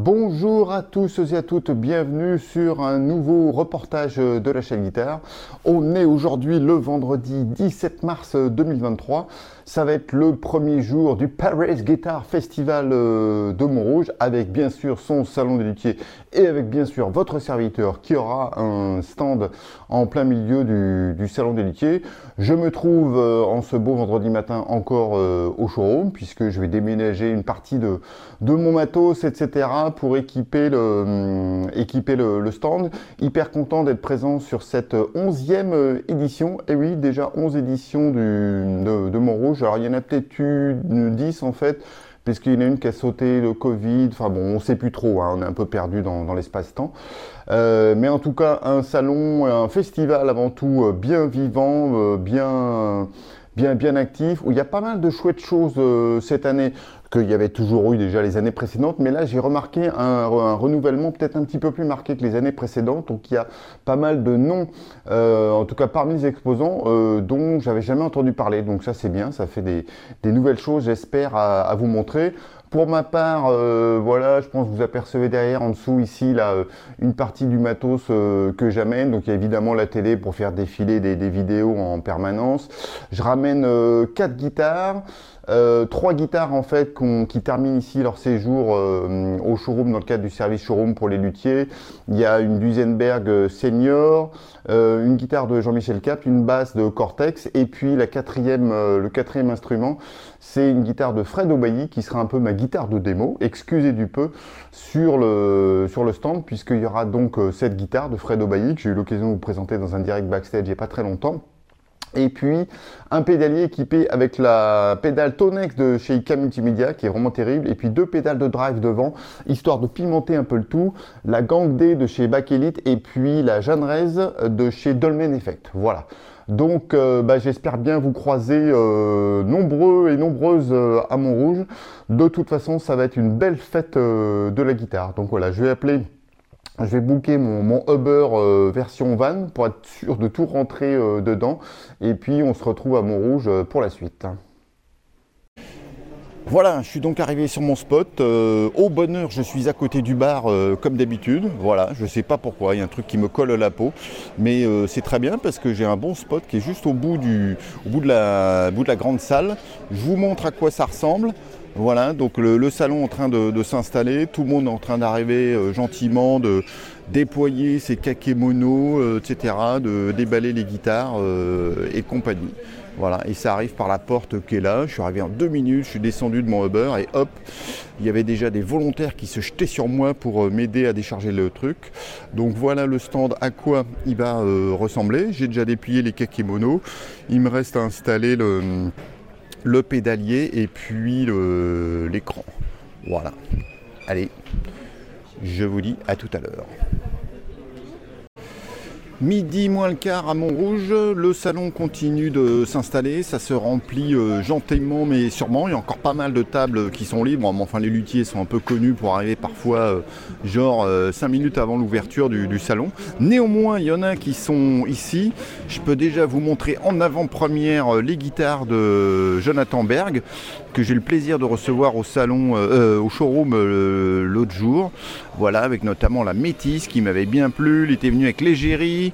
Bonjour à tous et à toutes, bienvenue sur un nouveau reportage de la chaîne guitare. On est aujourd'hui le vendredi 17 mars 2023. Ça va être le premier jour du Paris Guitar Festival euh, de Montrouge avec bien sûr son salon des luthiers et avec bien sûr votre serviteur qui aura un stand en plein milieu du, salon des luthiers. Je me trouve euh, en ce beau vendredi matin encore euh, au showroom puisque je vais déménager une partie de, de mon matos etc pour équiper le, équiper le, stand. Hyper content d'être présent sur cette onzième édition. Et oui déjà 11 éditions de, de Montrouge alors il y en a peut-être eu 10 en fait, puisqu'il y en a une qui a sauté le Covid. Enfin bon, on ne sait plus trop, hein, on est un peu perdu dans, l'espace-temps. Euh, mais en tout cas, un salon, un festival avant tout euh, bien vivant, euh, bien bien, bien actif, où il y a pas mal de chouettes choses cette année qu'il y avait toujours eu déjà les années précédentes, mais là j'ai remarqué un, renouvellement peut-être un petit peu plus marqué que les années précédentes, donc il y a pas mal de noms, euh, en tout cas parmi les exposants, euh, dont j'avais jamais entendu parler, donc ça c'est bien, ça fait des, nouvelles choses j'espère à, vous montrer. Pour ma part, euh, voilà, je pense que vous apercevez derrière, en dessous ici, là, une partie du matos que j'amène. Donc il y a évidemment la télé pour faire défiler des, vidéos en permanence. Je ramène quatre guitares. Euh, trois guitares en fait qui terminent ici leur séjour euh, au showroom dans le cadre du service showroom pour les luthiers. Il y a une Duesenberg euh, une guitare de Jean-Michel Cap, une basse de Cortex et puis la quatrième, le quatrième instrument, c'est une guitare de Fred Obayi qui sera un peu ma guitare de démo, excusez du peu, sur le, sur le stand puisqu'il y aura donc cette guitare de Fred Obayi que j'ai eu l'occasion de vous présenter dans un direct backstage il n'y a pas très longtemps. Et puis un pédalier équipé avec la pédale Tonex de chez IK Multimedia qui est vraiment terrible. Et puis deux pédales de drive devant, histoire de pimenter un peu le tout. La Gang D de chez Elite et puis la Jeanne de chez Dolmen Effect. Voilà. Donc euh, bah, j'espère bien vous croiser euh, nombreux et nombreuses euh, à Montrouge. De toute façon, ça va être une belle fête de la guitare. Donc voilà, je vais appeler je vais booker mon, Uber euh, version van pour être sûr de tout rentrer euh, dedans. Et puis on se retrouve à Montrouge euh, pour la suite. Voilà, je suis donc arrivé sur mon spot. au bonheur, je suis à côté du bar comme d'habitude. Voilà, je ne sais pas pourquoi, il y a un truc qui me colle la peau. Mais c'est très bien parce que j'ai un bon spot qui est juste au bout, du, bout, de la, bout de la grande salle. Je vous montre à quoi ça ressemble. Voilà, donc le, salon en train de, s'installer, tout le monde en train d'arriver euh, gentiment, de déployer ses kakémonos, euh, etc., de déballer les guitares euh, et compagnie. Voilà, et ça arrive par la porte qui est là. Je suis arrivé en deux minutes, je suis descendu de mon Uber et hop, il y avait déjà des volontaires qui se jetaient sur moi pour m'aider à décharger le truc. Donc voilà le stand à quoi il va ressembler. J'ai déjà déplié les kakémonos. Il me reste à installer le le pédalier et puis l'écran. Voilà. Allez, je vous dis à tout à l'heure. Midi moins le quart à Montrouge, le salon continue de s'installer, ça se remplit euh, gentiment mais sûrement. Il y a encore pas mal de tables qui sont libres. enfin, les luthiers sont un peu connus pour arriver parfois euh, genre 5 euh, minutes avant l'ouverture du, salon. Néanmoins, il y en a qui sont ici. Je peux déjà vous montrer en avant-première les guitares de Jonathan Berg que j'ai le plaisir de recevoir au salon, au showroom l'autre jour. Voilà, avec notamment la Métis qui m'avait bien plu. Il était venu avec l'égérie.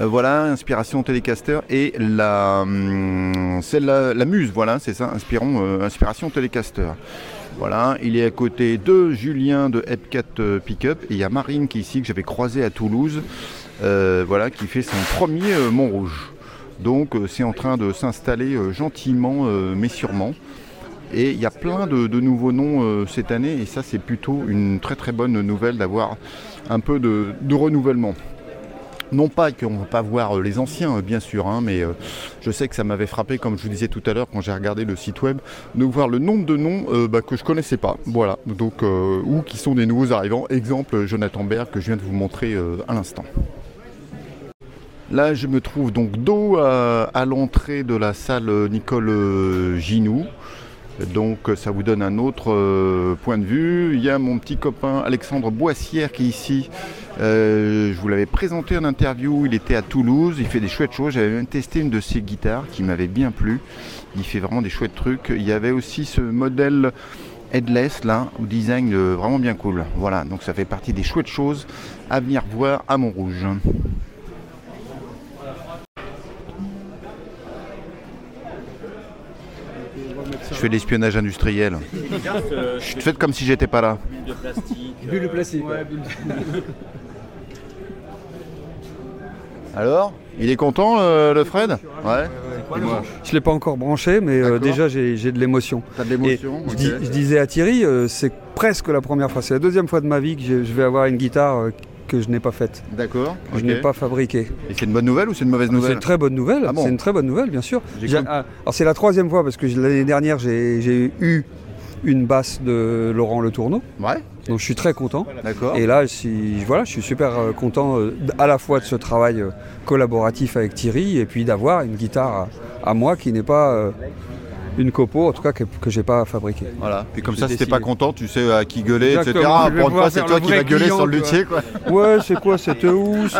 Euh, voilà, inspiration Telecaster et la, hum, la, muse, voilà, c'est ça, euh, inspiration Telecaster. Voilà, il est à côté de Julien de Epcat euh, Pickup et il y a Marine qui est ici que j'avais croisé à Toulouse, voilà, qui fait son premier Montrouge. Donc c'est en train de s'installer gentiment mais sûrement. Et il y a plein de, nouveaux noms cette année et ça c'est plutôt une très très bonne nouvelle d'avoir un peu de renouvellement. Non pas qu'on ne va pas voir euh, les anciens, euh, bien sûr, hein, mais euh, je sais que ça m'avait frappé, comme je vous disais tout à l'heure, quand j'ai regardé le site web, de voir le nombre de noms bah, que je ne connaissais pas. Voilà, donc, ou qui sont des nouveaux arrivants. Exemple, Jonathan Berg, que je viens de vous montrer à l'instant. Là, je me trouve donc dos à, l'entrée de la salle Nicole Ginou. Donc ça vous donne un autre point de vue. Il y a mon petit copain Alexandre Boissière qui est ici, euh, je vous l'avais présenté en interview, il était à Toulouse, il fait des chouettes choses. J'avais même testé une de ses guitares qui m'avait bien plu. Il fait vraiment des chouettes trucs. Il y avait aussi ce modèle headless là, au design euh, vraiment bien cool. Voilà, donc ça fait partie des chouettes choses à venir voir à Montrouge. Je fais de l'espionnage industriel. Je fais comme si j'étais pas là. Bulle de plastique. Alors, il est content euh, le Fred? Ouais. Je ne l'ai pas encore branché, mais euh, déjà j'ai de l'émotion. T'as de l'émotion je, ok. dis- je disais à Thierry, euh, c'est presque la première fois, c'est la deuxième fois de ma vie que je, je vais avoir une guitare euh, que je n'ai pas faite, D'accord. que je n'ai pas fabriquée. Et c'est une bonne nouvelle ou c'est une mauvaise C'est nouvelle une très bonne nouvelle, Ah bon c'est une très bonne nouvelle, bien sûr. J'ai alors c'est la troisième fois parce que l'année dernière j'ai j'ai eu une basse de Laurent Le Tourneau, Ouais, donc je suis très content. d'accord. Et là, je suis, voilà, je suis super euh, content euh, à la fois de ce travail euh, collaboratif avec Thierry et puis d'avoir une guitare à, à moi qui n'est pas euh, une copo, en tout cas que, que j'ai pas fabriquée. Voilà. Puis comme ça, si t'es pas content, tu sais à qui gueuler, etc. Exactement, Pour une fois, c'est toi qui vas gueuler sur le luthier, quoi. Ouais, c'est quoi cette housse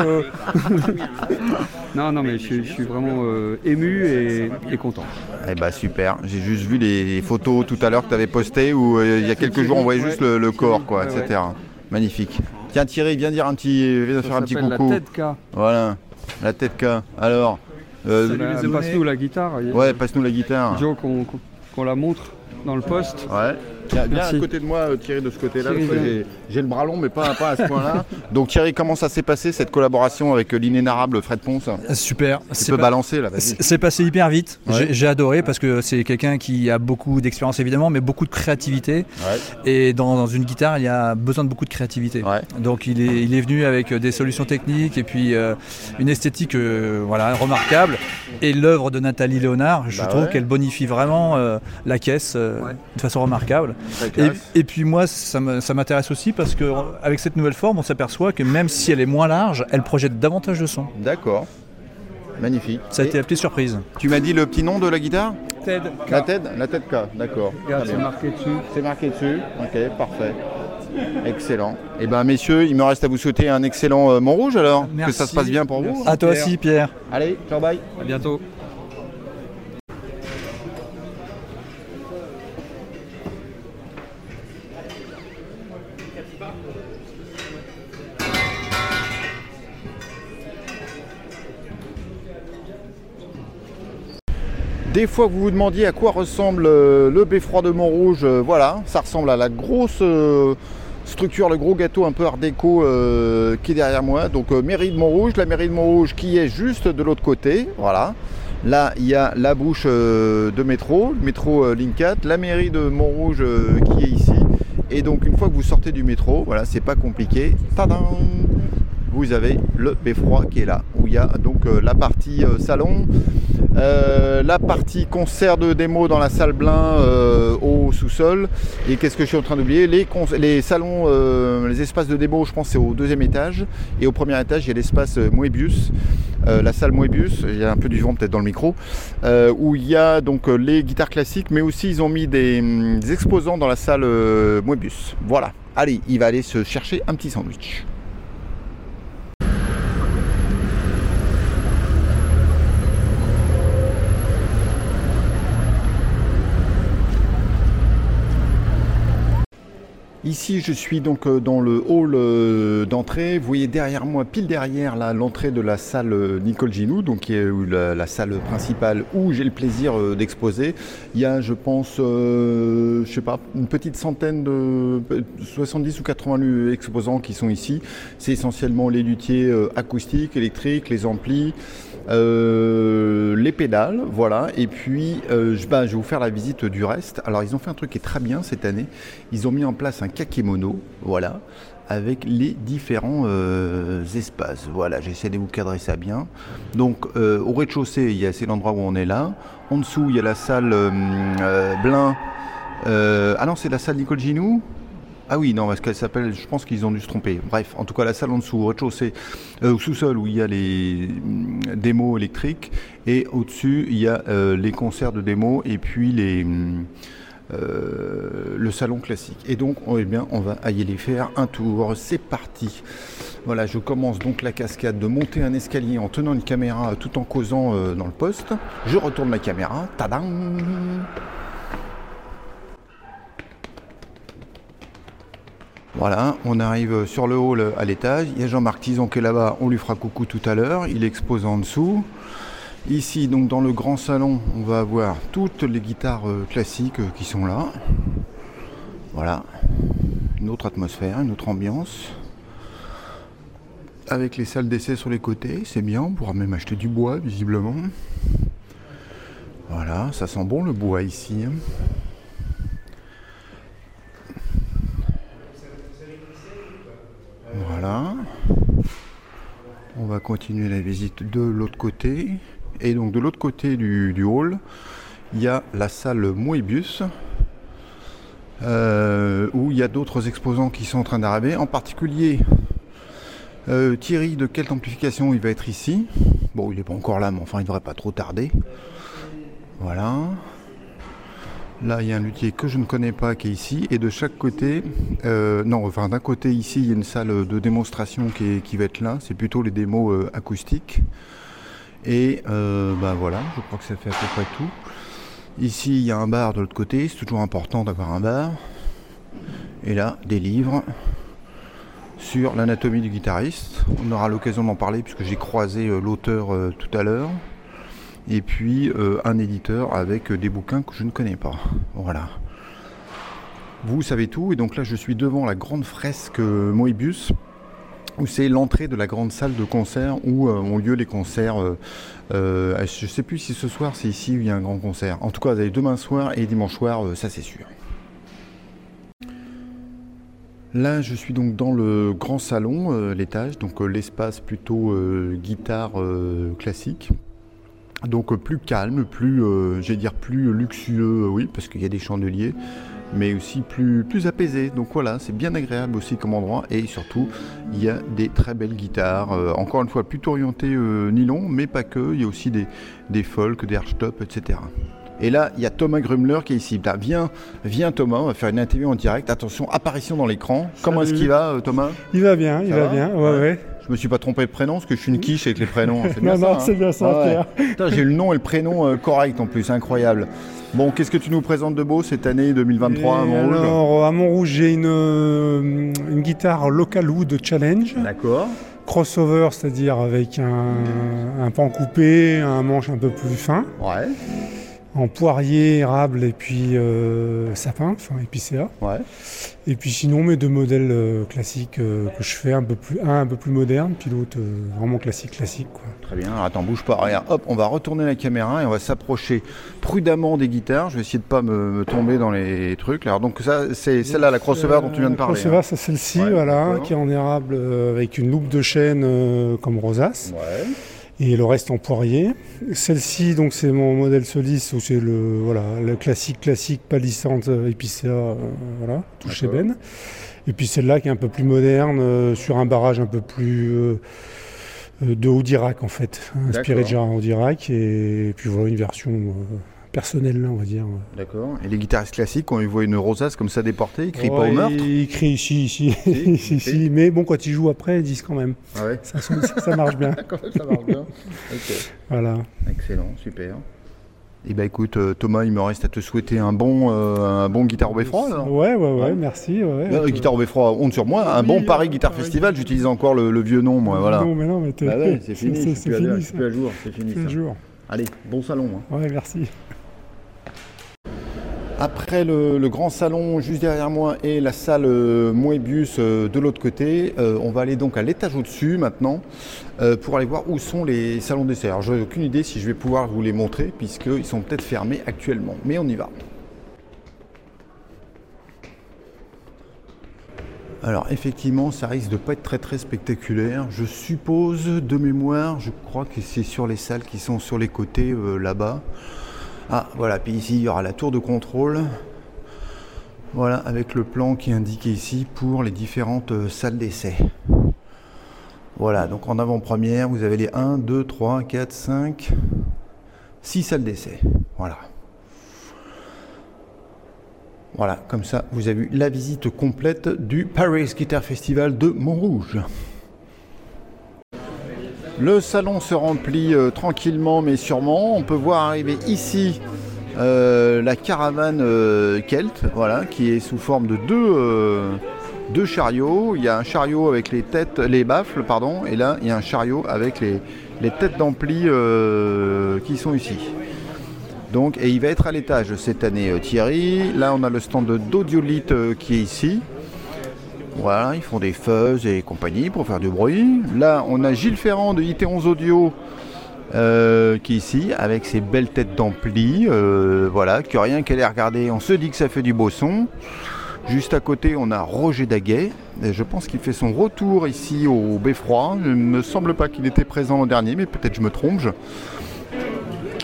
Non, non, mais je, suis- je suis vraiment euh, ému et, et content. Eh bah super. J'ai juste vu les photos tout à l'heure que tu avais postées où euh, il y a quelques jours on voyait juste le, le corps, quoi, Ouais, etc. Magnifique. Tiens Thierry, viens dire un petit, viens faire un petit coucou. La tête K. Voilà. La tête K. Alors. Euh, Passe-nous la guitare. ouais, passe-nous la guitare. Joe, qu'on la montre dans le poste. Ouais. Viens, viens à Merci. côté de moi, euh, Thierry, de ce côté-là. Parce que j'ai- J'ai le bras long, mais pas, pas à ce point-là. Donc Thierry, comment ça s'est passé cette collaboration avec euh, l'inénarrable Fred Ponce? Super. Tu C'est peux pas- balancer là, vas-y. c'est c'est passé hyper vite. Ouais. J'ai- J'ai adoré parce que c'est quelqu'un qui a beaucoup d'expérience évidemment, mais beaucoup de créativité. Et dans, dans une guitare, il y a besoin de beaucoup de créativité. Ouais. Donc il est, il est venu avec des solutions techniques et puis euh, une esthétique euh, voilà, remarquable. Et l'œuvre de Nathalie Léonard, je Bah trouve ouais. qu'elle bonifie vraiment euh, la caisse euh, de façon remarquable. Et, puis moi, ça m'intéresse aussi parce qu'avec cette nouvelle forme, on s'aperçoit que même si elle est moins large, elle projette davantage de son. D'accord. Magnifique. Ça a Et été la petite surprise. Tu m'as dit le petit nom de la guitare Ted La tête La tête K, d'accord. C'est bien. marqué dessus. C'est marqué dessus. Ok, parfait. Excellent. Et ben messieurs, il me reste à vous souhaiter un excellent euh, Montrouge alors. Merci. Que ça se passe bien pour vous. À toi Pierre. aussi, Pierre. Allez, ciao bye. À bientôt. Des fois que vous vous demandiez à quoi ressemble euh, le beffroi de Montrouge, euh, voilà, ça ressemble à la grosse euh, structure, le gros gâteau un peu art déco qui est derrière moi. Donc mairie de Montrouge, la mairie de Montrouge qui est juste de l'autre côté, voilà. Là, il y a la bouche de métro, métro Ligne 4, la mairie de Montrouge qui est ici. Et donc une fois que vous sortez du métro, voilà, c'est pas compliqué. Tadam vous avez le beffroi qui est là, où il y a donc euh, la partie euh, salon, euh, la partie concert de démo dans la salle Blin au sous-sol. Et qu'est-ce que je suis en train d'oublier? Les, salons, les espaces de démo, je pense c'est au deuxième étage. Et au premier étage, il y a l'espace Moebius, la salle Moebius. Il y a un peu du vent peut-être dans le micro, où il y a donc les guitares classiques, mais aussi ils ont mis des, exposants dans la salle Moebius. Voilà. Allez, il va aller se chercher un petit sandwich. Ici, je suis donc euh, dans le hall euh, d'entrée. Vous voyez derrière moi, pile derrière l'entrée de la salle euh, Nicole Ginou, donc qui est la, salle principale où j'ai le plaisir d'exposer. Il y a, je pense, je sais pas, une petite centaine de 70 ou 80 lu- exposants qui sont ici. C'est essentiellement les luthiers acoustiques, électriques, les amplis. les pédales, voilà, et puis je, bah, je vais vous faire la visite du reste. Alors ils ont fait un truc qui est très bien cette année, ils ont mis en place un kakémono, voilà, avec les différents euh, espaces. Voilà, j'essaie de vous cadrer ça bien. Donc euh, au rez-de-chaussée, c'est l'endroit où on est là. En dessous, il y a la salle euh, euh, Blin. Ah non, c'est la salle Nicole Ginou ah oui, non, parce qu'elle s'appelle, je pense qu'ils ont dû se tromper. Bref, en tout cas, la salle en dessous, au rez-de-chaussée, au sous-sol, où il y a les hum, démos électriques, et au-dessus, il y a les concerts de démos, et puis les, hum, euh, le salon classique. Et donc, oh, eh bien, on va aller faire un tour. C'est parti. Voilà, je commence donc la cascade de monter un escalier en tenant une caméra tout en causant euh, dans le poste. Je retourne la caméra. Tadam Voilà, on arrive sur le hall à l'étage. Il y a Jean-Marc Tison qui est là-bas, on lui fera coucou tout à l'heure. Il expose en dessous. Ici, donc dans le grand salon, on va avoir toutes les guitares euh, classiques euh, qui sont là. Voilà, une autre atmosphère, une autre ambiance. Avec les salles d'essai sur les côtés, c'est bien, on pourra même acheter du bois visiblement. Voilà, ça sent bon le bois ici. hein. Voilà. On va continuer la visite de l'autre côté. Et donc de l'autre côté du, hall, il y a la salle Moebius, euh, où il y a d'autres exposants qui sont en train d'arriver. En particulier, euh, Thierry de Kelt Amplification, il va être ici? Bon, il n'est pas encore là, mais enfin, il ne devrait pas trop tarder. Voilà. Là, il y a un luthier que je ne connais pas qui est ici. Et de chaque côté, euh, non, enfin d'un côté ici, il y a une salle de démonstration qui, va être là. C'est plutôt les démos acoustiques. Et euh, ben voilà, je crois que ça fait à peu près tout. Ici, il y a un bar de l'autre côté. C'est toujours important d'avoir un bar. Et là, des livres sur l'anatomie du guitariste. On aura l'occasion d'en parler puisque j'ai croisé euh, l'auteur euh, tout à l'heure et puis euh, un éditeur avec des bouquins que je ne connais pas. Voilà. Vous savez tout, et donc là je suis devant la grande fresque Moebius, où c'est l'entrée de la grande salle de concert où euh, ont lieu les concerts. euh, euh, je ne sais plus si ce soir c'est ici où il y a un grand concert. En tout cas, vous avez demain soir et dimanche soir, ça c'est sûr. Là, je suis donc dans le grand salon, l'étage, donc l'espace plutôt guitare classique. Donc plus calme, plus, euh, j'allais dire plus luxueux, oui, parce qu'il y a des chandeliers, mais aussi plus, plus apaisé. Donc voilà, c'est bien agréable aussi comme endroit, et surtout, il y a des très belles guitares. euh, encore une fois, plutôt orientées euh, nylon, mais pas que. Il y a aussi des, des folk, des archtop, etc. Et là, il y a Thomas Grumler qui est ici. Là, viens, viens Thomas, on va faire une interview en direct. Attention, apparition dans l'écran. Comment est-ce qu'il va, euh, Thomas? Il va bien, il va, va? bien, ouais, Ouais. ouais. Je me suis pas trompé de prénom, parce que je suis une quiche avec les prénoms. C'est bien Non, ça, non, hein c'est bien ça, Ah ouais. Pierre. J'ai le nom et le prénom euh, correct en plus, incroyable. Bon, qu'est-ce que tu nous présentes de beau cette année 2023 à Montrouge alors, à Montrouge, j'ai une, euh, une guitare Local Wood Challenge, D'accord. crossover, c'est-à-dire avec un, un pan coupé, un manche un peu plus fin, Ouais, en poirier, érable et puis euh, sapin, enfin épicéa. ouais. Et puis sinon, mes deux modèles euh, classiques euh, que je fais, un peu plus, un un peu plus moderne, puis l'autre vraiment classique, classique. Quoi. Très bien. Alors, attends, bouge pas. Hop, on va retourner la caméra et on va s'approcher prudemment des guitares. Je vais essayer de pas me, me tomber dans les trucs. Alors, donc ça, c'est celle-là, la crossover dont tu viens de parler. Crossover, hein. c'est celle-ci, Ouais, voilà, qui est en érable avec une loupe de chêne comme rosace. Ouais. Et le reste en poirier. Celle-ci, donc c'est mon modèle Solis où c'est le voilà le classique classique palissante euh, épicéa, euh, voilà touche D'accord. ébène. Et puis celle-là qui est un peu plus moderne euh, sur un barrage un peu plus euh, euh, de Audirac en fait, inspiré de D'accord. Gérard Audirac et, puis voilà une version euh, personnelle là, on va dire. D'accord. Et les guitaristes classiques, quand ils voient une rosace comme ça déportée, ils crient pas au meurtre? Il crie ici, ici, Si, ici, si. ici. mais bon quand ils jouent après ils disent quand même. Ah ouais Ça, marche bien. Quand même, ça marche bien. Voilà. Excellent, super. Et bah écoute, euh, Thomas, il me reste à te souhaiter un bon, euh, un bon guitare au beffroi. alors. Ouais, ouais, ouais, Ouais. merci. Ouais. Euh, guitare au beffroi, honte sur moi. Un Oui, bon Paris euh, Guitar Paris Festival, j'utilise encore le, le vieux nom, moi, voilà. Non, mais non, mais t'es- Bah ouais, c'est fini, c'est plus à- jour, c'est fini ça. jour. Allez, bon salon. hein. Ouais, merci. Après le, grand salon juste derrière moi et la salle euh, Moebius euh, de l'autre côté, euh, on va aller donc à l'étage au-dessus maintenant euh, pour aller voir où sont les salons d'essai. Alors j'ai aucune idée si je vais pouvoir vous les montrer puisqu'ils sont peut-être fermés actuellement, mais on y va. Alors effectivement, ça risque de pas être très très spectaculaire. Je suppose de mémoire, je crois que c'est sur les salles qui sont sur les côtés là-bas. Ah voilà, puis ici il y aura la tour de contrôle. Voilà, avec le plan qui est indiqué ici pour les différentes euh, salles d'essai. Voilà, donc en avant-première, vous avez les 1, 2, 3, 4, 5, 6 salles d'essai. Voilà. Voilà, comme ça, vous avez eu la visite complète du Paris Guitar Festival de Montrouge. Le salon se remplit euh, tranquillement mais sûrement. On peut voir arriver ici euh, la caravane euh, Kelt, voilà, qui est sous forme de deux, chariots. Il y a un chariot avec les têtes, les baffles, pardon, et là il y a un chariot avec les, têtes d'ampli qui sont ici. Donc, et il va être à l'étage cette année Thierry. Là on a le stand d'Audiolite qui est ici. Voilà, ils font des fuzz et compagnie pour faire du bruit. Là on a Gilles Ferrand de IT11 Audio euh, qui est ici avec ses belles têtes d'ampli. euh, voilà, que rien qu'à les regarder, on se dit que ça fait du beau son. Juste à côté, on a Roger Daguet. Et je pense qu'il fait son retour ici au Beffroi. Il ne me semble pas qu'il était présent l'an dernier, mais peut-être je me trompe.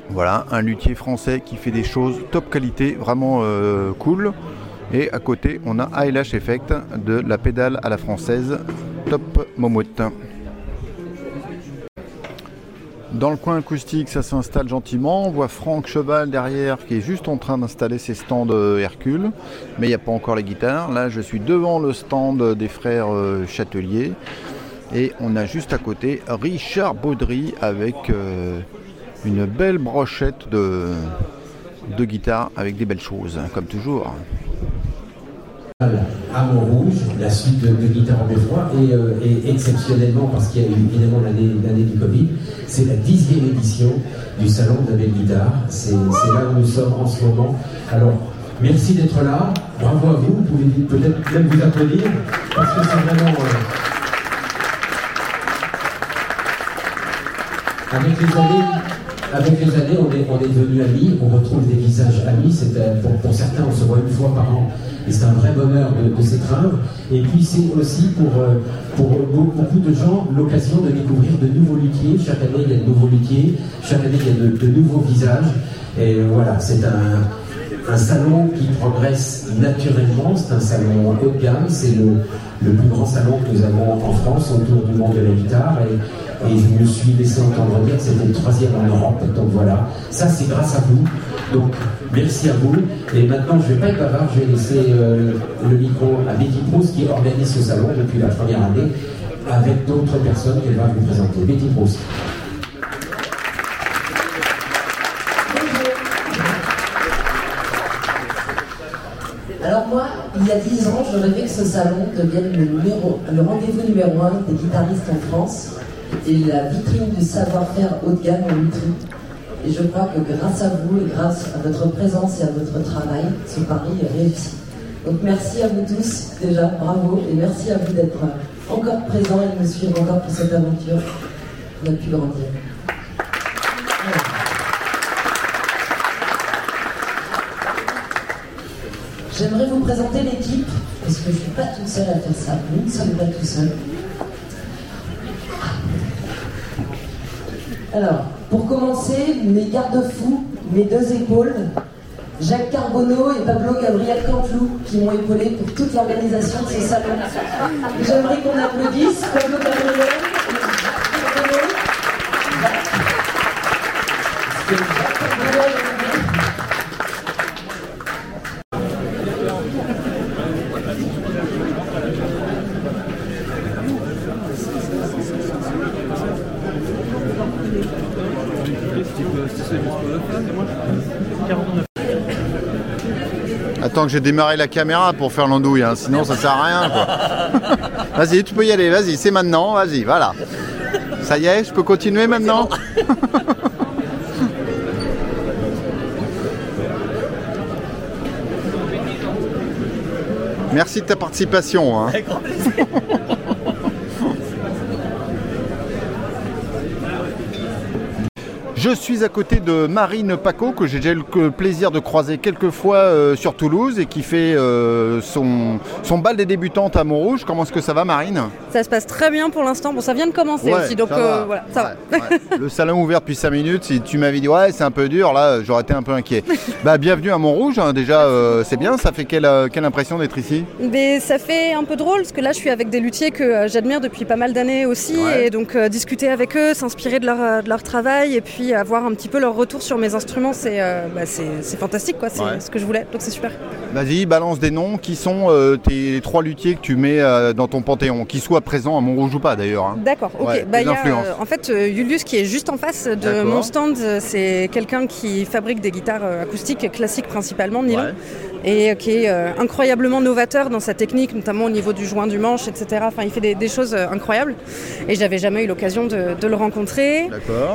Voilà, un luthier français qui fait des choses top qualité, vraiment euh, cool. Et à côté, on a ALH Effect de la pédale à la française, top momote. Dans le coin acoustique, ça s'installe gentiment. On voit Franck Cheval derrière qui est juste en train d'installer ses stands euh, Hercule. Mais il n'y a pas encore les guitares. Là, je suis devant le stand des frères euh, Châtelier. Et on a juste à côté Richard Baudry avec euh, une belle brochette de, guitare avec des belles choses, hein, comme toujours. À Montrouge, la suite de, Guitare en Beffroi, et, euh, et exceptionnellement, parce qu'il y a eu évidemment l'année du Covid, c'est la dixième édition du Salon de la Belle Guitare. C'est là où nous sommes en ce moment. Alors, merci d'être là, bravo à vous, vous pouvez peut-être même vous applaudir, parce que c'est vraiment... euh, avec les années, avec les années, on est, on est devenus amis, on retrouve des visages amis. Euh, pour certains, on se voit une fois par an, et c'est un vrai bonheur de, de s'étreindre. Et puis c'est aussi pour, euh, pour be- beaucoup de gens l'occasion de découvrir de nouveaux luthiers. Chaque année, il y a de nouveaux luthiers, chaque année, il y a de, de nouveaux visages. Et voilà, c'est un, un salon qui progresse naturellement, c'est un salon haut de gamme, c'est le, le plus grand salon que nous avons en France autour du monde de la guitare. Et, je me suis laissé entendre dire que c'était le troisième en Europe. Donc voilà, ça c'est grâce à vous. Donc merci à vous. Et maintenant, je ne vais pas être bavard, je vais laisser euh, le micro à Betty Proust qui organise ce salon depuis la première année avec d'autres personnes qu'elle va vous présenter. Betty Proust. Y a 10 ans, je rêvais que ce salon devienne le, numéro- le rendez-vous numéro un des guitaristes en France et la vitrine du savoir-faire haut de gamme en lutherie. Et je crois que grâce à vous et grâce à votre présence et à votre travail, ce pari est réussi. Donc merci à vous tous déjà, bravo, et merci à vous d'être encore présents et de me suivre encore pour cette aventure. On a pu grandir. Voilà. J'aimerais vous présenter l'équipe, parce que je ne suis pas toute seule à faire ça. Nous ne sommes pas tout seuls. Alors, pour commencer, mes garde-fous, mes deux épaules, Jacques Carbonneau et Pablo Gabriel Cantlou, qui m'ont épaulé pour toute l'organisation de ce salon. J'aimerais qu'on applaudisse Pablo Gabriel et Jacques Carbonneau. Parce que Jacques Carbonneau est- Attends que j'ai démarré la caméra pour faire l'andouille, hein, sinon ça sert à rien. quoi. vas-y, tu peux y aller, vas-y, c'est maintenant, vas-y, voilà. Ça y est, je peux continuer maintenant Merci de ta participation. hein. Je suis à côté de Marine Paco, que j'ai déjà eu le plaisir de croiser quelques fois euh, sur Toulouse et qui fait euh, son, son bal des débutantes à Montrouge. Comment est-ce que ça va, Marine? Ça se passe très bien pour l'instant. Bon, ça vient de commencer Ouais, aussi, donc ça euh, va. voilà, ça Ouais, ouais. Le salon ouvert depuis 5 minutes. Si tu m'avais dit ouais, c'est un peu dur, là, j'aurais été un peu inquiet. bah, bienvenue à Montrouge. hein, déjà, euh, c'est bien. Ça fait quelle, euh, quelle impression d'être ici? Va. Mais ça fait un peu drôle parce que là, je suis avec des luthiers que euh, j'admire depuis pas mal d'années aussi, et donc euh, discuter avec eux, s'inspirer de leur, euh, de leur travail, et puis avoir un petit peu leur retour sur mes instruments, c'est euh, bah, fantastique, quoi. C'est Ouais. ce que je voulais, donc c'est super. Vas-y, balance des noms. Qui sont euh, tes trois luthiers que tu mets euh, dans ton panthéon Qui soient présents à Montrouge ou pas, d'ailleurs. hein. D'accord, ok. Ouais, Bah, y a, euh, en fait, Julius qui est juste en face de mon stand, c'est quelqu'un qui fabrique des guitares acoustiques classiques principalement, nylon. Ouais. Et qui est euh, incroyablement novateur dans sa technique, notamment au niveau du joint du manche, etc. Enfin, il fait des, des choses euh, incroyables et j'avais jamais eu l'occasion de, de le rencontrer.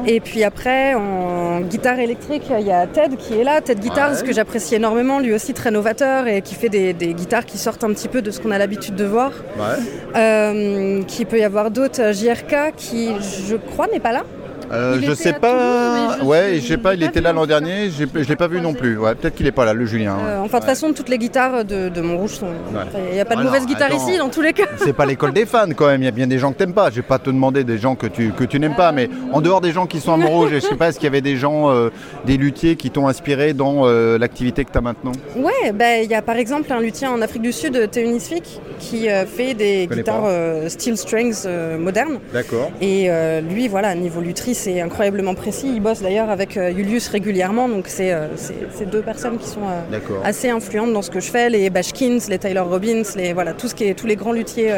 Et puis après, en guitare électrique, il y a Ted qui est là, Ted Guitars, Ouais. que j'apprécie énormément, lui aussi très novateur et qui fait des, des guitares qui sortent un petit peu de ce qu'on a l'habitude de voir. Ouais. Euh, qui peut y avoir d'autres, JRK qui, je crois, n'est pas là. Euh, je sais pas. Toulouse, mais je- ouais, je sais pas, il était là l'an dernier. Je l'ai pas vu non plus. Ouais, peut-être qu'il est pas là, le Julien. hein. Euh, enfin, de toute Ouais. façon, toutes les guitares de, de Montrouge sont. enfin, Il n'y a pas de Alors, mauvaise guitare attends. ici, dans tous les cas. C'est pas l'école des fans quand même, il y a bien des gens que t'aimes pas. Je vais pas te demander des gens que tu, que tu n'aimes pas, mais en dehors des gens qui sont à Montrouge, je sais pas, est-ce qu'il y avait des gens, euh, des luthiers qui t'ont inspiré dans l'activité que tu as maintenant? Ouais, bah, il y a par exemple un luthier en Afrique du Sud, Teunisvik, qui fait des guitares steel strings modernes. D'accord. Et lui, voilà, niveau lutherie, c'est incroyablement précis. Il bosse d'ailleurs avec euh, Julius régulièrement, donc c'est euh, c'est- deux personnes qui sont euh, assez influentes dans ce que je fais. Les Bashkins, les Tyler Robbins, les, voilà, tout ce qui est, tous les grands luthiers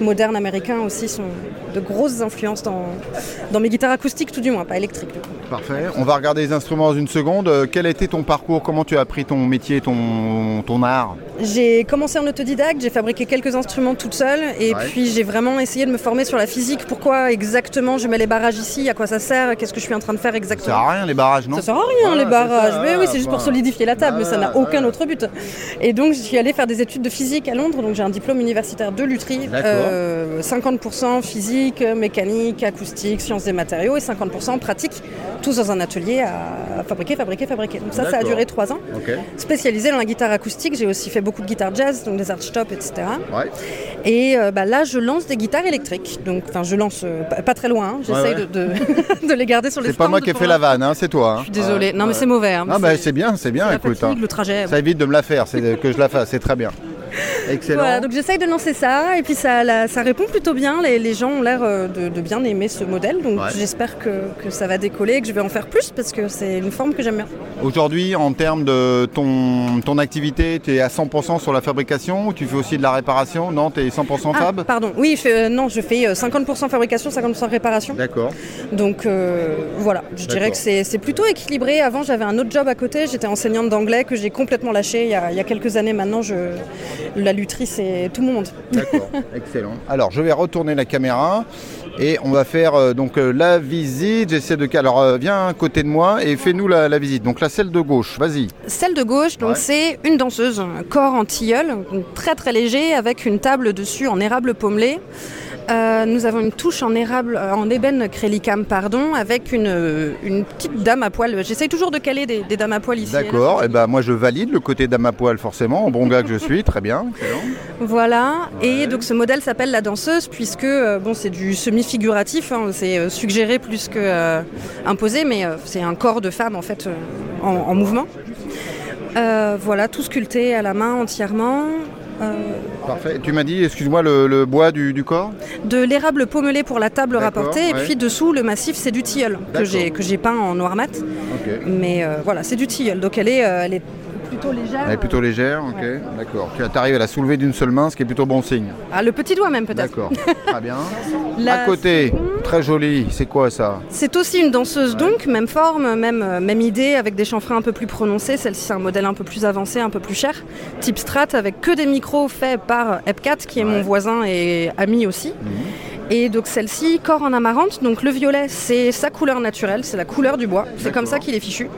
modernes américains aussi sont de grosses influences dans, dans mes guitares acoustiques, tout du moins, pas électriques. du coup. Parfait. On va regarder les instruments dans une seconde. Quel a été ton parcours? Comment tu as appris ton métier, ton, ton art? J'ai commencé en autodidacte, j'ai fabriqué quelques instruments toute seule et Ouais. puis j'ai vraiment essayé de me former sur la physique. Pourquoi exactement je mets les barrages ici? À quoi ça sert Qu'est-ce que je suis en train de faire Ça sert exactement à rien les barrages, non Ça sert à rien Voilà, les barrages, ça, mais oui c'est juste pour solidifier la table, mais ça n'a aucun autre but. Et donc je suis allée faire des études de physique à Londres, donc j'ai un diplôme universitaire de lutherie, D'accord. euh, 50% physique, mécanique, acoustique, sciences des matériaux et 50% pratique, tous dans un atelier à fabriquer, fabriquer, fabriquer. Donc ça, ça a duré trois ans. Ok. Spécialisée dans la guitare acoustique, j'ai aussi fait beaucoup de guitare jazz, donc des archtop, etc. Ouais. Et euh, bah, là, je lance des guitares électriques. Donc, enfin, je lance euh, pas, pas très loin. hein. J'essaye Ouais, ouais. de, de- de les garder sur les C'est pas moi qui ai fait la vanne, hein, c'est toi. hein. Je suis désolée. Non, mais c'est mauvais. hein. Ah bah c'est bien, c'est bien, écoute. fatigue, hein. le trajet. Ça évite de me la faire, c'est que je la fasse, c'est très bien. Excellent. Voilà, donc j'essaye de lancer ça et puis ça, la- ça répond plutôt bien. Les, les gens ont l'air euh, de, de bien aimer ce modèle, donc Ouais. j'espère que, que ça va décoller et que je vais en faire plus parce que c'est une forme que j'aime bien. Aujourd'hui, en termes de ton, ton activité, tu es à 100% sur la fabrication ou tu fais aussi de la réparation? Non, tu es 100% Ah, fab? pardon, oui, je fais, euh, non, je fais euh, 50% fabrication, 50% réparation. D'accord. Donc euh, voilà, je dirais que c'est c'est plutôt équilibré. Avant, j'avais un autre job à côté, j'étais enseignante d'anglais que j'ai complètement lâché il y, a, il y a quelques années maintenant. Je, la lutherie, c'est tout mon monde. D'accord, excellent. Alors, je vais retourner la caméra et on va faire euh, donc euh, la visite. J'essaie de. Alors, euh, viens à côté de moi et fais-nous la, la visite. Donc, la celle de gauche, vas-y. Celle de gauche, donc Ouais. c'est une danseuse, un corps en tilleul, donc très très léger, avec une table dessus en érable pommelé. Euh, nous avons une touche en érable, euh, en ébène crélicam, pardon, avec une, euh, une petite dame à poil. J'essaye toujours de caler des, des dames à poil ici. D'accord, et ben moi je valide le côté dame à poil forcément, bon gars que je suis, très bien. Voilà, Ouais. et donc ce modèle s'appelle la danseuse puisque bon, c'est du semi-figuratif, hein, c'est suggéré plus que imposé, mais c'est un corps de femme en fait en, en mouvement. Voilà, tout sculpté à la main entièrement. Euh, Parfait. Tu m'as dit, excuse-moi, le, le bois du, du corps de l'érable pommelé pour la table rapportée, et ouais. puis dessous le massif c'est du tilleul que j'ai que j'ai peint en noir mat. Mais euh, voilà, c'est du tilleul, donc elle est, euh, elle est plutôt légère. Elle est plutôt légère, ok. Ouais. D'accord. Tu arrives à la soulever d'une seule main, ce qui est plutôt bon signe. Ah, le petit doigt même peut-être. D'accord. Très bien. La À côté, très joli, c'est quoi ça C'est aussi une danseuse donc, même forme, même, euh, même idée, avec des chanfreins un peu plus prononcés. Celle-ci, c'est un modèle un peu plus avancé, un peu plus cher. Type Strat, avec que des micros faits par Epcat, qui est Ouais. mon voisin et ami aussi. Et donc celle-ci, corps en amarante, donc le violet, c'est sa couleur naturelle, c'est la couleur du bois. C'est comme ça qu'il est fichu.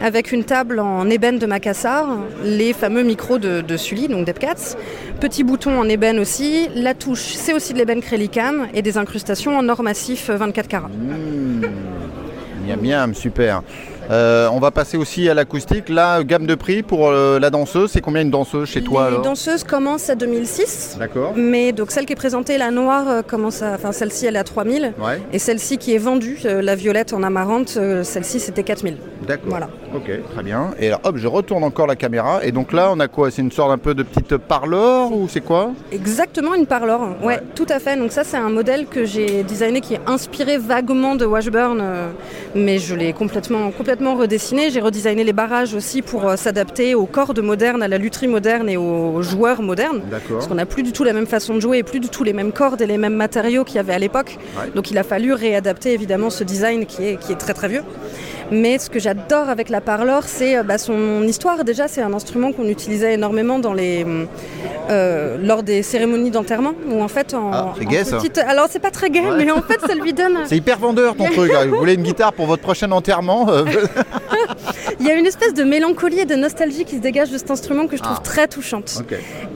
Avec une table en ébène de Macassar, les fameux micros de, de Sully, donc d'Epcats. Petit bouton en ébène aussi. La touche, c'est aussi de l'ébène Crélicam et des incrustations en or massif 24 carats. Mmh. Miam miam, super. Euh, on va passer aussi à l'acoustique. Là, gamme de prix pour euh, la danseuse, c'est combien une danseuse chez toi Les danseuses commencent à 2006. D'accord. Mais donc celle qui est présentée, la noire, euh, commence à, enfin celle-ci elle est à 3000. Ouais, Et celle-ci qui est vendue, la violette en amarante, celle-ci c'était 4000. d'accord. Voilà. Ok, très bien. Et alors, hop, je retourne encore la caméra. Et donc là, on a quoi? C'est une sorte un peu de petite parleur ou c'est quoi? Exactement une parleur, ouais, Ouais. tout à fait. Donc ça c'est un modèle que j'ai designé qui est inspiré vaguement de Washburn, mais je l'ai complètement, complètement redessiné. J'ai redesigné les barrages aussi pour euh, s'adapter aux cordes modernes, à la lutherie moderne et aux joueurs modernes. Parce qu'on n'a plus du tout la même façon de jouer et plus du tout les mêmes cordes et les mêmes matériaux qu'il y avait à l'époque. Ouais. Donc il a fallu réadapter évidemment ce design qui est, qui est très très vieux. Mais ce que j'adore avec la parlor, c'est euh, bah, son histoire. Déjà, c'est un instrument qu'on utilisait énormément dans les, euh, lors des cérémonies d'enterrement. Où en fait, en, Ah, en gay, ça. Alors, c'est pas très gay, mais en fait, ça lui donne. C'est hyper vendeur ton truc. Vous voulez une guitare pour votre prochain enterrement euh, Il y a une espèce de mélancolie et de nostalgie qui se dégage de cet instrument que je trouve Ah. très touchante.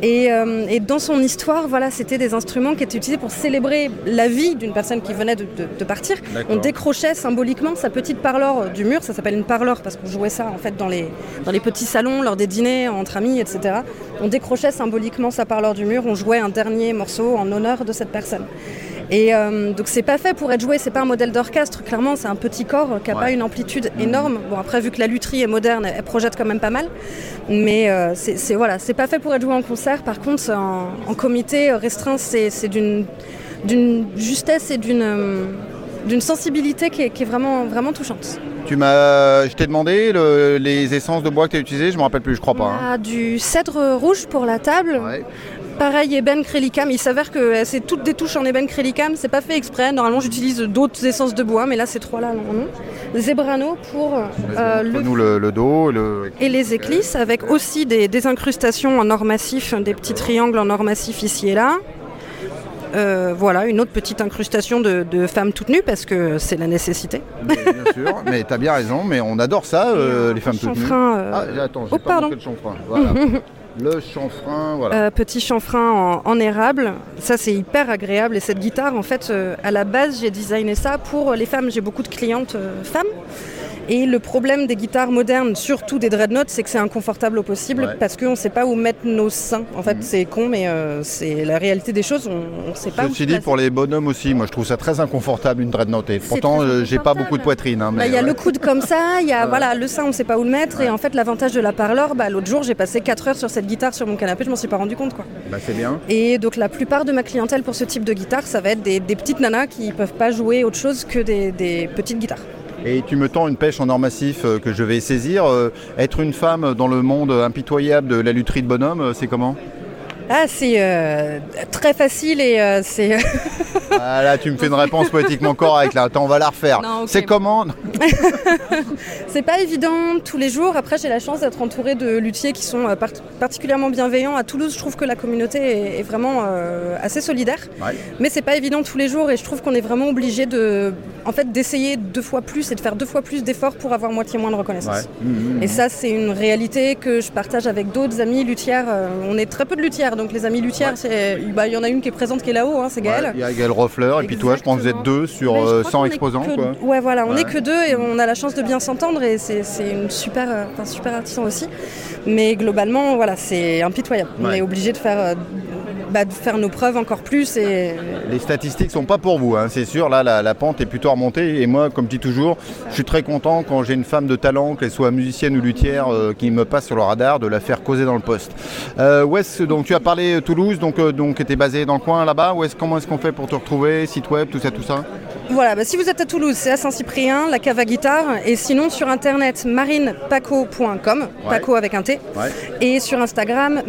Et, euh, et dans son histoire, voilà, c'était des instruments qui étaient utilisés pour célébrer la vie d'une personne qui venait de, de- de partir. On décrochait symboliquement sa petite parlore du mur, ça s'appelle une parlore parce qu'on jouait ça en fait dans les, dans les petits salons, lors des dîners entre amis, etc. On décrochait symboliquement sa parlore du mur, on jouait un dernier morceau en honneur de cette personne. Et euh, donc c'est pas fait pour être joué, c'est pas un modèle d'orchestre, clairement c'est un petit corps qui n'a Ouais. pas une amplitude énorme. Bon après vu que la lutherie est moderne, elle projette quand même pas mal. Mais euh, c'est voilà, c'est pas fait pour être joué en concert. Par contre, en, en comité restreint, c'est d'une justesse et d'une euh, sensibilité qui est, qui est vraiment, vraiment touchante. Tu m'as, je t'ai demandé le- les essences de bois que tu as utilisées. Je me rappelle plus, je crois pas. hein. du cèdre rouge pour la table. Ouais. Pareil, ébène crélicam. Il s'avère que euh, c'est toutes des touches en ébène crélicam. C'est pas fait exprès. Normalement, j'utilise d'autres essences de bois, mais là, ces trois-là, non. Zebrano pour euh, le nous le, le dos, le. et les éclisses, avec aussi des, des incrustations en or massif, des petits triangles en or massif ici et là. Euh, voilà, une autre petite incrustation de, de femmes toutes nues parce que c'est la nécessité. Mais bien sûr, mais t'as bien raison, mais on adore ça, euh, les femmes toutes nues. Ah, attends, j'ai oh, pas pardon. le chanfrein. Voilà. le chanfrein, voilà. Euh, petit chanfrein en, érable, ça c'est hyper agréable. Et cette guitare en fait euh, à la base j'ai designé ça pour les femmes, j'ai beaucoup de clientes euh, femmes et le problème des guitares modernes, surtout des dreadnoughts, c'est que c'est inconfortable au possible Ouais. parce qu'on ne sait pas où mettre nos seins. En fait Mhm. c'est con mais euh, c'est la réalité des choses, on ne sait pas où Ceci se dit, pour les bonhommes aussi, moi je trouve ça très inconfortable une dreadnought. Et pourtant, euh, j'ai pas beaucoup de poitrine. hein, Bah, Il y a ouais. le coude comme ça, il y a voilà, le sein, on ne sait pas où le mettre. Et en fait, l'avantage de la parlor, bah, l'autre jour, j'ai passé 4 heures sur cette guitare sur mon canapé, je m'en suis pas rendu compte. Quoi. Bah, c'est bien. Et donc la plupart de ma clientèle pour ce type de guitare, ça va être des, des petites nanas qui ne peuvent pas jouer autre chose que des, des petites guitares. Et tu me tends une pêche en or massif euh, que je vais saisir. Euh, être une femme dans le monde impitoyable de la lutherie de bonhomme, euh, c'est comment? Ah, c'est euh, très facile et euh, c'est... Ah là, tu me fais une réponse poétiquement correcte. Là, attends, on va la refaire. C'est comment? C'est pas évident tous les jours. Après, j'ai la chance d'être entourée de luthiers qui sont euh, part- particulièrement bienveillants. À Toulouse, je trouve que la communauté est, est vraiment euh, assez solidaire. Ouais. Mais c'est pas évident tous les jours et je trouve qu'on est vraiment obligé de, en fait, d'essayer deux fois plus et de faire deux fois plus d'efforts pour avoir moitié moins de reconnaissance. Mhm. Et ça, c'est une réalité que je partage avec d'autres amis luthières. Euh, on est très peu de luthières, donc les amis luthières, c'est- bah, il y en a une qui est présente qui est là-haut, hein, c'est Gaëlle. Il y a Gaël Roffler et puis toi, je pense que vous êtes deux sur Mais je euh, crois 100 qu'on est exposants. que- Quoi. Ouais, voilà, on n'est que deux et on a la chance de bien s'entendre et c'est une super, euh, un super artisan aussi. Mais globalement, voilà, c'est impitoyable. On est obligé de faire, euh, bah, de faire nos preuves encore plus et Les statistiques sont pas pour vous, hein, c'est sûr. Là, la, la pente est plutôt remontée. Et moi, comme je dis toujours, je suis très content quand j'ai une femme de talent, qu'elle soit musicienne ou luthière, euh, qui me passe sur le radar, de la faire causer dans le poste. Euh, où est-ce- donc tu as parlé euh, Toulouse, donc euh, donc tu es basé dans le coin là-bas. Où est-ce, comment est-ce qu'on fait pour te retrouver, site web, tout ça, tout ça? Voilà, bah, si vous êtes à Toulouse, c'est à Saint-Cyprien, la cave à guitare. Et sinon, sur internet, marinepaco.com, Paco avec un T. Ouais. Et sur Instagram,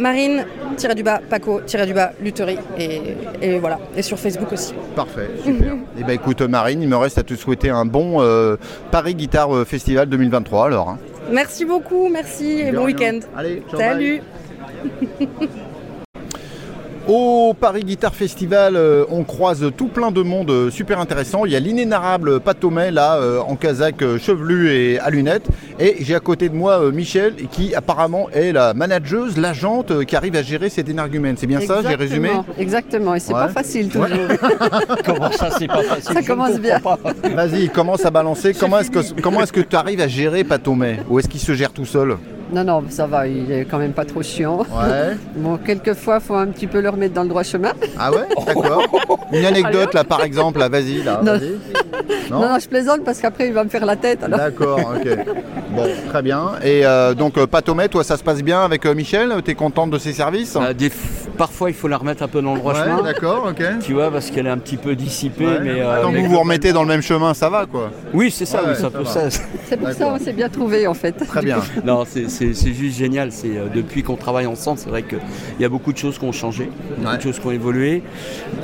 marine-du-bas, Paco-du-bas, lutherie. Et, et voilà. Et sur Facebook aussi. Parfait, super. Et ben écoute Marine, il me reste à te souhaiter un bon euh, Paris Guitare euh, Festival 2023 alors. hein. Merci beaucoup, merci et bon week-end. Allez, ciao, Salut. Au Paris Guitar Festival, euh, on croise tout plein de monde euh, super intéressant. Il y a l'inénarrable Patomet là, euh, en casaque chevelu et à lunettes. Et j'ai à côté de moi Michel, qui apparemment est la manageuse, l'agente qui arrive à gérer cet énergumène. C'est bien ça, j'ai résumé Exactement, Exactement, et c'est Ouais. pas facile toujours. Comment ça, c'est pas facile? Ça commence bien. Vas-y, commence à balancer. Comment est-ce que comment est-ce que tu arrives à gérer Patomet Ou est-ce qu'il se gère tout seul? Non, non, ça va, il est quand même pas trop chiant. Ouais. Bon, quelquefois, faut un petit peu le remettre dans le droit chemin. Ah ouais D'accord. Une anecdote là par exemple, là, vas-y là. Non. vas-y. Non, non, je plaisante parce qu'après, il va me faire la tête. Alors. D'accord, ok. Bon, très bien. Et euh, donc, euh, Patomet, toi, ça se passe bien avec euh, Michel? T'es contente de ses services? Euh, des f- Parfois, il faut la remettre un peu dans le droit Ouais, chemin. d'accord, ok. Tu vois, parce qu'elle est un petit peu dissipée. Ouais. Mais, euh, Tant que mais vous vous remettez dans le même chemin, ça va quoi. Oui, c'est ça, Ouais, oui, c'est un ça peu va. ça. C'est pour ça on s'est bien trouvé en fait. Très bien. Non, c'est- c'est c'est c'est juste génial. C'est euh, depuis qu'on travaille ensemble, c'est vrai qu'il y a beaucoup de choses qui ont changé, beaucoup Ouais. de choses qui ont évolué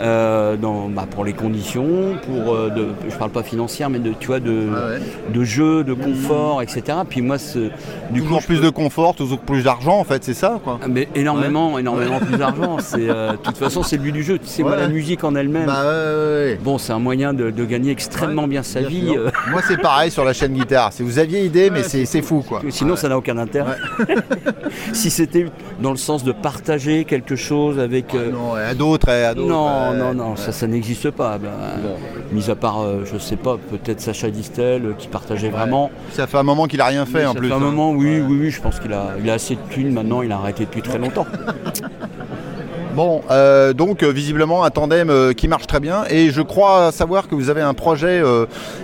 euh, dans, bah, pour les conditions, pour euh, de, je parle pas financière, mais de tu vois de, ouais. de jeu, de confort, etc. Puis moi, du Toujours coup, plus de confort, toujours plus d'argent en fait, c'est ça quoi. Ah, Mais énormément, énormément plus d'argent. C'est, euh, de toute façon, c'est le but du jeu. Tu sais, moi, Ouais. la musique en elle-même, Bah ouais, ouais, ouais. bon, c'est un moyen de, de gagner extrêmement bien sa Bien vie. Moi c'est pareil sur la chaîne guitare. Si vous aviez idée, mais c'est c'est fou quoi. Sinon, ça n'a aucun intérêt. si c'était dans le sens de partager quelque chose avec. euh, Non, à d'autres, à d'autres. non, non, non, ça, ça n'existe pas. Ben, Mis à part, euh, je sais pas, peut-être Sacha Distel euh, qui partageait vraiment. Ça fait un moment qu'il a rien fait Mais en ça plus. fait un hein. moment, oui, oui, oui, je pense qu'il a, il a assez de thunes maintenant, il a arrêté depuis très longtemps. Bon, euh, donc euh, visiblement un tandem euh, qui marche très bien et je crois savoir que vous avez un projet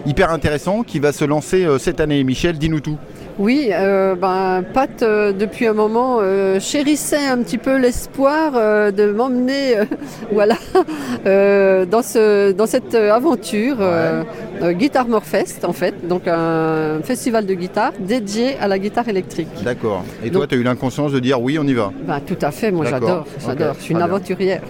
hyper intéressant qui va se lancer cette année. Michel, dis-nous tout. Oui, euh, ben, Pat, euh, depuis un moment, euh, chérissait un petit peu l'espoir de m'emmener voilà, dans, ce, dans cette aventure euh, Guitar Morfest, en fait, donc un festival de guitare dédié à la guitare électrique. D'accord. Et toi, tu as eu l'inconscience de dire oui, on y va? Ben, tout à fait, moi j'adore, j'adore. Je suis une aventurière.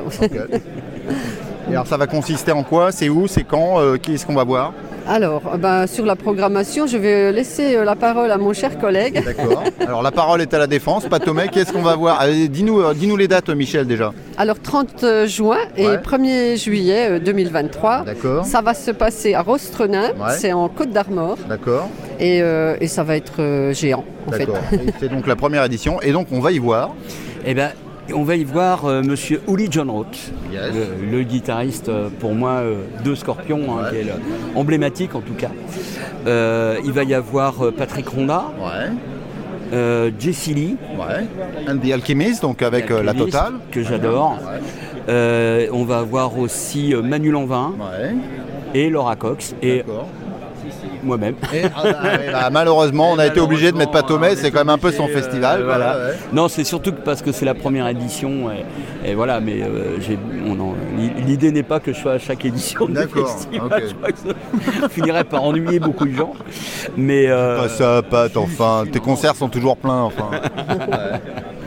Et alors ça va consister en quoi? C'est où? C'est quand? Qui est-ce qu'on va voir? Alors, ben, sur la programmation, je vais laisser euh, la parole à mon cher collègue. D'accord. Alors la parole est à la défense. Patomé, qu'est-ce qu'on va voir? Allez, Dis-nous euh, dis-nous les dates, Michel, déjà. Alors 30 juin et Ouais. 1er juillet euh, 2023. D'accord. Ça va se passer à Rostrenin, Ouais. c'est en Côte d'Armor D'accord. et, euh, et ça va être euh, géant en fait. D'accord. C'est donc la première édition. Et donc on va y voir. Eh on va y voir euh, Monsieur Uli John Roth, Yes. le, le guitariste euh, pour moi euh, de Scorpion, hein, Ouais. qui est le- emblématique en tout cas. Euh, il va y avoir euh, Patrick Ronda, Ouais. euh, Jesse Lee, Ouais. And the Alchemist, donc avec euh, la totale. que j'adore. Ouais. Euh, on va avoir aussi euh, Manu Lanvin Ouais. et Laura Cox et D'accord. Moi-même. Ah, ah, ouais, bah, malheureusement, on a été obligé de mettre Patomé, c'est quand même un peu son festival. euh, voilà. voilà. ouais. Non, c'est surtout parce que c'est la première édition et, et voilà, mais euh, l'idée n'est pas que je sois à chaque édition du festival. Je crois que ça finirait par ennuyer beaucoup de gens. Mais, euh, Pas ça, Pat, enfin, tes concerts sont toujours pleins, enfin.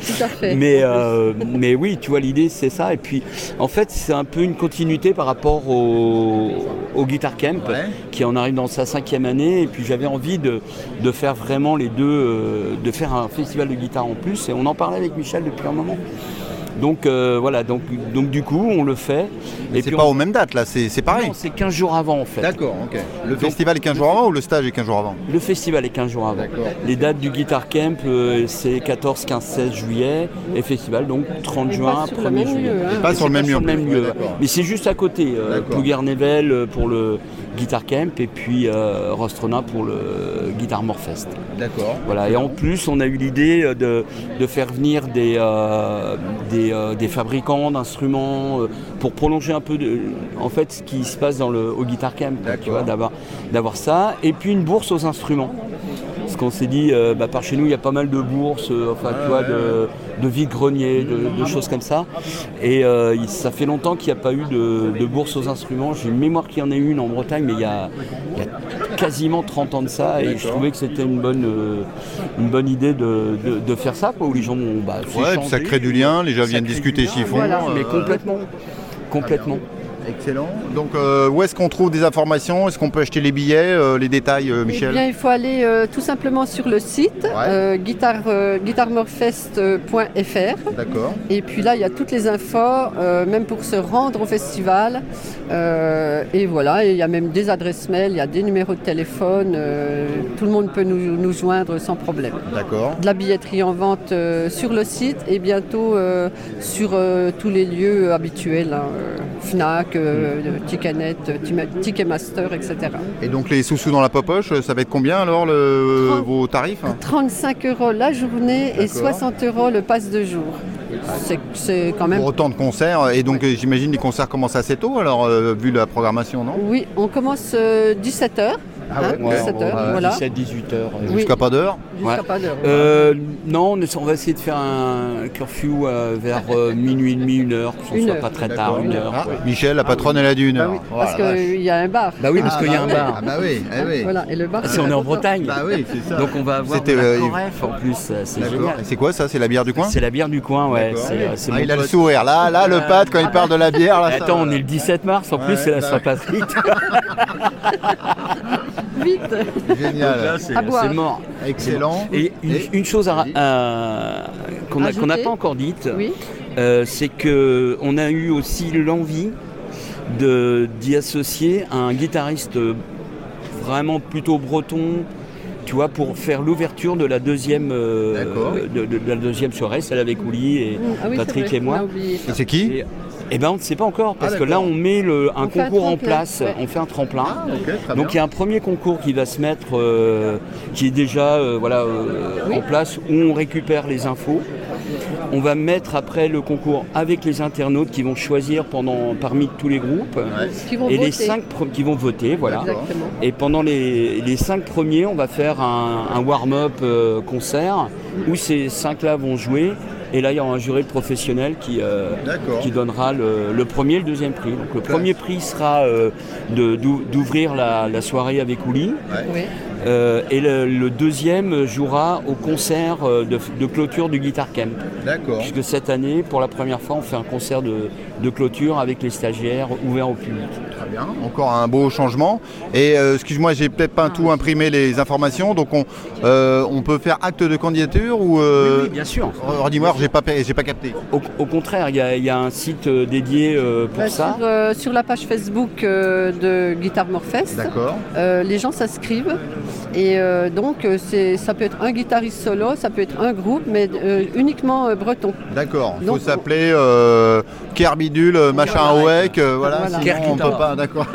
Tout à fait. mais, euh, mais oui, tu vois, l'idée c'est ça. Et puis, en fait, c'est un peu une continuité par rapport au, au Guitar Camp, Ouais. qui en arrive dans sa cinquième année. Et puis, j'avais envie de, de faire vraiment les deux, euh, de faire un festival de guitare en plus. Et on en parlait avec Michel depuis un moment. Donc euh, voilà, donc, donc du coup, on le fait. Mais et c'est pas on- aux mêmes dates, là, c'est c'est pareil. Non, c'est 15 jours avant en fait. D'accord, ok. Le festival est 15 jours avant ou le stage est 15 jours avant? Le festival est 15 jours avant. D'accord. Les dates du Guitar Camp, euh, c'est 14, 15, 16 juillet. Et festival, donc 30 Et juin, pas sur le 1er même juillet. lieu, hein. Et pas sur le même lieu. en plus. même lieu. Mais c'est juste à côté. Euh, D'accord. Plouguer-Nevel euh, pour le Guitar Camp et puis euh, Rostrona pour le Guitar Morfest. D'accord. Voilà. Et en plus, on a eu l'idée euh, de, de faire venir des, euh, des, euh, des fabricants d'instruments pour prolonger un peu de, en fait ce qui se passe dans le, au Guitar Camp. Tu vois, d'avoir, d'avoir ça. Et puis une bourse aux instruments. Qu'on s'est dit, euh, bah, par chez nous, il y a pas mal de bourses, euh, enfin, tu vois, de, de vide-grenier, de, de choses comme ça. Et euh, ça fait longtemps qu'il n'y a pas eu de, de bourse aux instruments. J'ai une mémoire qu'il y en ait une en Bretagne, mais il y a, il y a quasiment 30 ans de ça. Et je trouvais que c'était une bonne, une bonne idée de, de- faire ça, quoi, où les gens ont bah, Ouais, ça crée du lien, les gens viennent discuter chiffon. voilà. Mais complètement. Complètement. Excellent. Donc, euh, où est-ce qu'on trouve des informations? Est-ce qu'on peut acheter les billets, euh, les détails, euh, Eh Michel bien, il faut aller euh, tout simplement sur le site euh, guitar, euh, guitarmorfest.fr D'accord. et puis là il y a toutes les infos, euh, même pour se rendre au festival. Euh, et voilà, et il y a même des adresses mail, il y a des numéros de téléphone, euh, tout le monde peut nous, nous joindre sans problème. D'accord. De la billetterie en vente euh, sur le site et bientôt euh, sur euh, tous les lieux habituels, hein, Fnac, euh, Ticketnet, Tim- Ticketmaster, etc. Et donc, les sous-sous dans la poche, ça va être combien alors le, vos tarifs 35 euros la journée et D'accord. 60 euros le pass de jour. C'est- quand même. Pour autant de concerts. Et donc, euh, j'imagine les concerts commencent assez tôt, alors, euh, vu la programmation, non? Oui, on commence 17h Ah ouais, hein, 17 heures, voilà. 17, 18 heures. Oui. Jusqu'à pas d'heure Jusqu'à Ouais. pas d'heure. Euh, non, on, va essayer de faire un curfew euh, vers euh, minuit et demi, une heure, que ce Une soit heure. pas très tard, une heure. Ah, ouais. Michel, la patronne, elle a dit une Bah heure. oui, parce qu'il y a un bar. Bah oui, parce Ah, qu'il y a bah un bar. Ah bah oui, eh oui. Voilà, et le bar. Ah, c'est- on est en Bretagne. Bah oui, c'est ça. Donc on va avoir la Coref en plus, c'est génial. C'est quoi ça? C'est la bière du coin? C'est la bière du coin, ouais. Ah, il a le sourire. Là, là, le pâte, quand il parle de la bière, Attends, on est le 17 mars, en plus Ouais, c'est la bah, Saint-Patrick. Vite Génial. c'est, À boire. c'est mort. Excellent. Et une, Et- une chose à- à- qu'on n'a qu'on pas encore dite, Oui. euh, c'est que on a eu aussi l'envie de d'y associer un guitariste vraiment plutôt breton, tu vois, pour faire l'ouverture de la deuxième euh, de, de- de la deuxième soirée, celle avec Ouli et Ah oui, c'est Patrick vrai, et moi. c'est qui? Et, eh ben on ne sait pas encore parce Ah, que là on met le, un On fait un concours en place, ouais. on fait un tremplin. Ah, Donc il y bien. a un premier concours qui va se mettre, euh, qui est déjà euh, voilà, euh, en place, où on récupère les infos. On va mettre après le concours avec les internautes qui vont choisir pendant, parmi tous les groupes. Qui vont Et les cinq qui vont voter, voilà. Exactement. Et pendant les, les cinq premiers, on va faire un, un warm-up euh, concert où ces cinq-là vont jouer. Et là, il y aura un jury professionnel qui, euh, qui donnera le, le premier et le deuxième prix. Donc, le premier prix sera euh, d'ouvrir la, la soirée avec Ouli. Oui. Euh, et le, le deuxième jouera au concert euh, de, de clôture du Guitar Camp. D'accord. Puisque cette année, pour la première fois, on fait un concert de, de clôture avec les stagiaires ouvert au public. Très bien. Encore un beau changement. Et euh, excuse-moi, j'ai peut-être pas tout imprimé les informations. Donc on, euh, on peut faire acte de candidature ou. euh, Oui, oui, bien sûr. Redis-moi, j'ai pas, j'ai pas capté. Au, au contraire, il y, a- il y a un site dédié euh, pour Bah, ça. sur, euh, sur la page Facebook euh, de Guitar Morfest, D'accord. euh, les gens s'inscrivent. Et euh, donc, euh, c'est- ça peut être un guitariste solo, ça peut être un groupe, mais euh, uniquement euh, breton. D'accord. Faut Donc, s'appeler euh, Kerbidule, machin Voilà. Awek, euh, voilà. Voilà. Sinon, on peut pas. D'accord.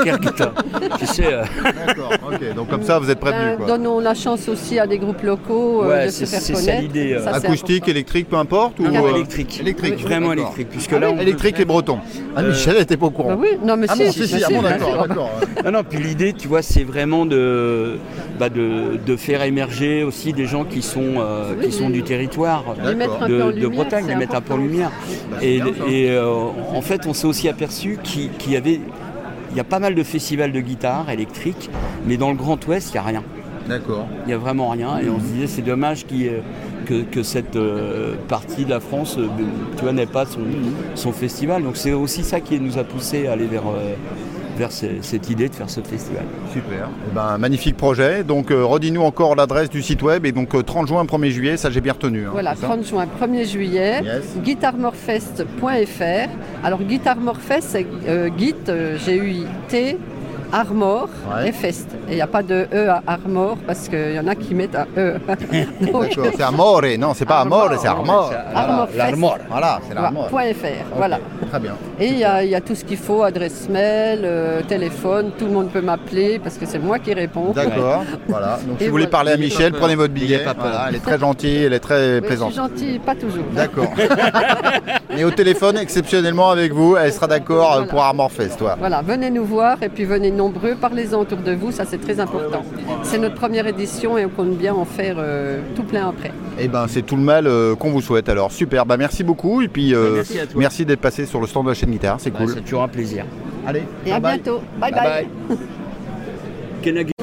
Tu sais, euh, D'accord. Ok. Donc comme ça, vous êtes prévenus. Ben, quoi. donnons la chance aussi à des groupes locaux euh, Ouais, de se c'est- faire c'est ça connaître. l'idée, euh. Ça, c'est Acoustique, électrique, peu importe ou non, euh, électrique. électrique. Vraiment électrique. Puisque là, on Électrique et breton. Ah, Michel était pas au courant. Bah oui, non mais Ah si, bon, si, si, ah bon, d'accord. Non, non, puis l'idée, tu vois, c'est vraiment de, bah, de, de faire émerger aussi des gens qui sont, euh, Oui, qui sont du territoire de, Bretagne, c'est les mettre un peu en lumière. Et, et, euh, en fait, on s'est aussi aperçu qu'il y avait. Il y a pas mal de festivals de guitare électrique, mais dans le Grand Ouest, il n'y a rien. D'accord. Il n'y a vraiment rien. Et on se disait, c'est dommage que, que cette euh, partie de la France euh, tu vois, n'ait pas son, son festival. Donc c'est aussi ça qui nous a poussé à aller vers, euh, vers ce- cette idée de faire ce festival. Super. Eh ben, magnifique projet. Donc, euh, redis-nous encore l'adresse du site web. Et donc, euh, 30 juin, 1er juillet, ça j'ai bien retenu. hein, Voilà, c'est ça 30 juin, 1er juillet, Yes. guitarmorfest.fr. Alors, Guitarmorfest, c'est euh, Git, euh, G-U-I-T, Armor Ouais. et Fest. Et il n'y a pas de E à Armor parce qu'il y en a qui mettent un E. D'accord. C'est Amore. Non, c'est pas Amore, c'est Armor. Armorfest. Voilà, c'est voilà, l'Armor. point .fr, voilà. Très bien. Et il y, a il y a tout ce qu'il faut, adresse mail, euh, téléphone, tout le monde peut m'appeler parce que c'est moi qui réponds. D'accord. Voilà. Donc, si vous voulez voilà. parler à Michel, prenez votre billet. Voilà, elle est très gentille, elle est très Oui, je plaisante. suis gentille, pas toujours. D'accord. Mais au téléphone, exceptionnellement avec vous, elle sera d'accord Voilà. pour Armor Fest, toi. Voilà, venez nous voir et puis venez nombreux, parlez-en autour de vous, ça c'est très important. C'est notre première édition et on compte bien en faire euh, tout plein après. Eh ben, c'est tout le mal euh, qu'on vous souhaite. Alors, super. Bah, merci beaucoup. Et puis, euh, Merci à toi. merci d'être passé sur le stand de la chaîne guitare. C'est Bah, cool. C'est toujours un plaisir. Allez. Et à bye bye. bientôt. bye. bye.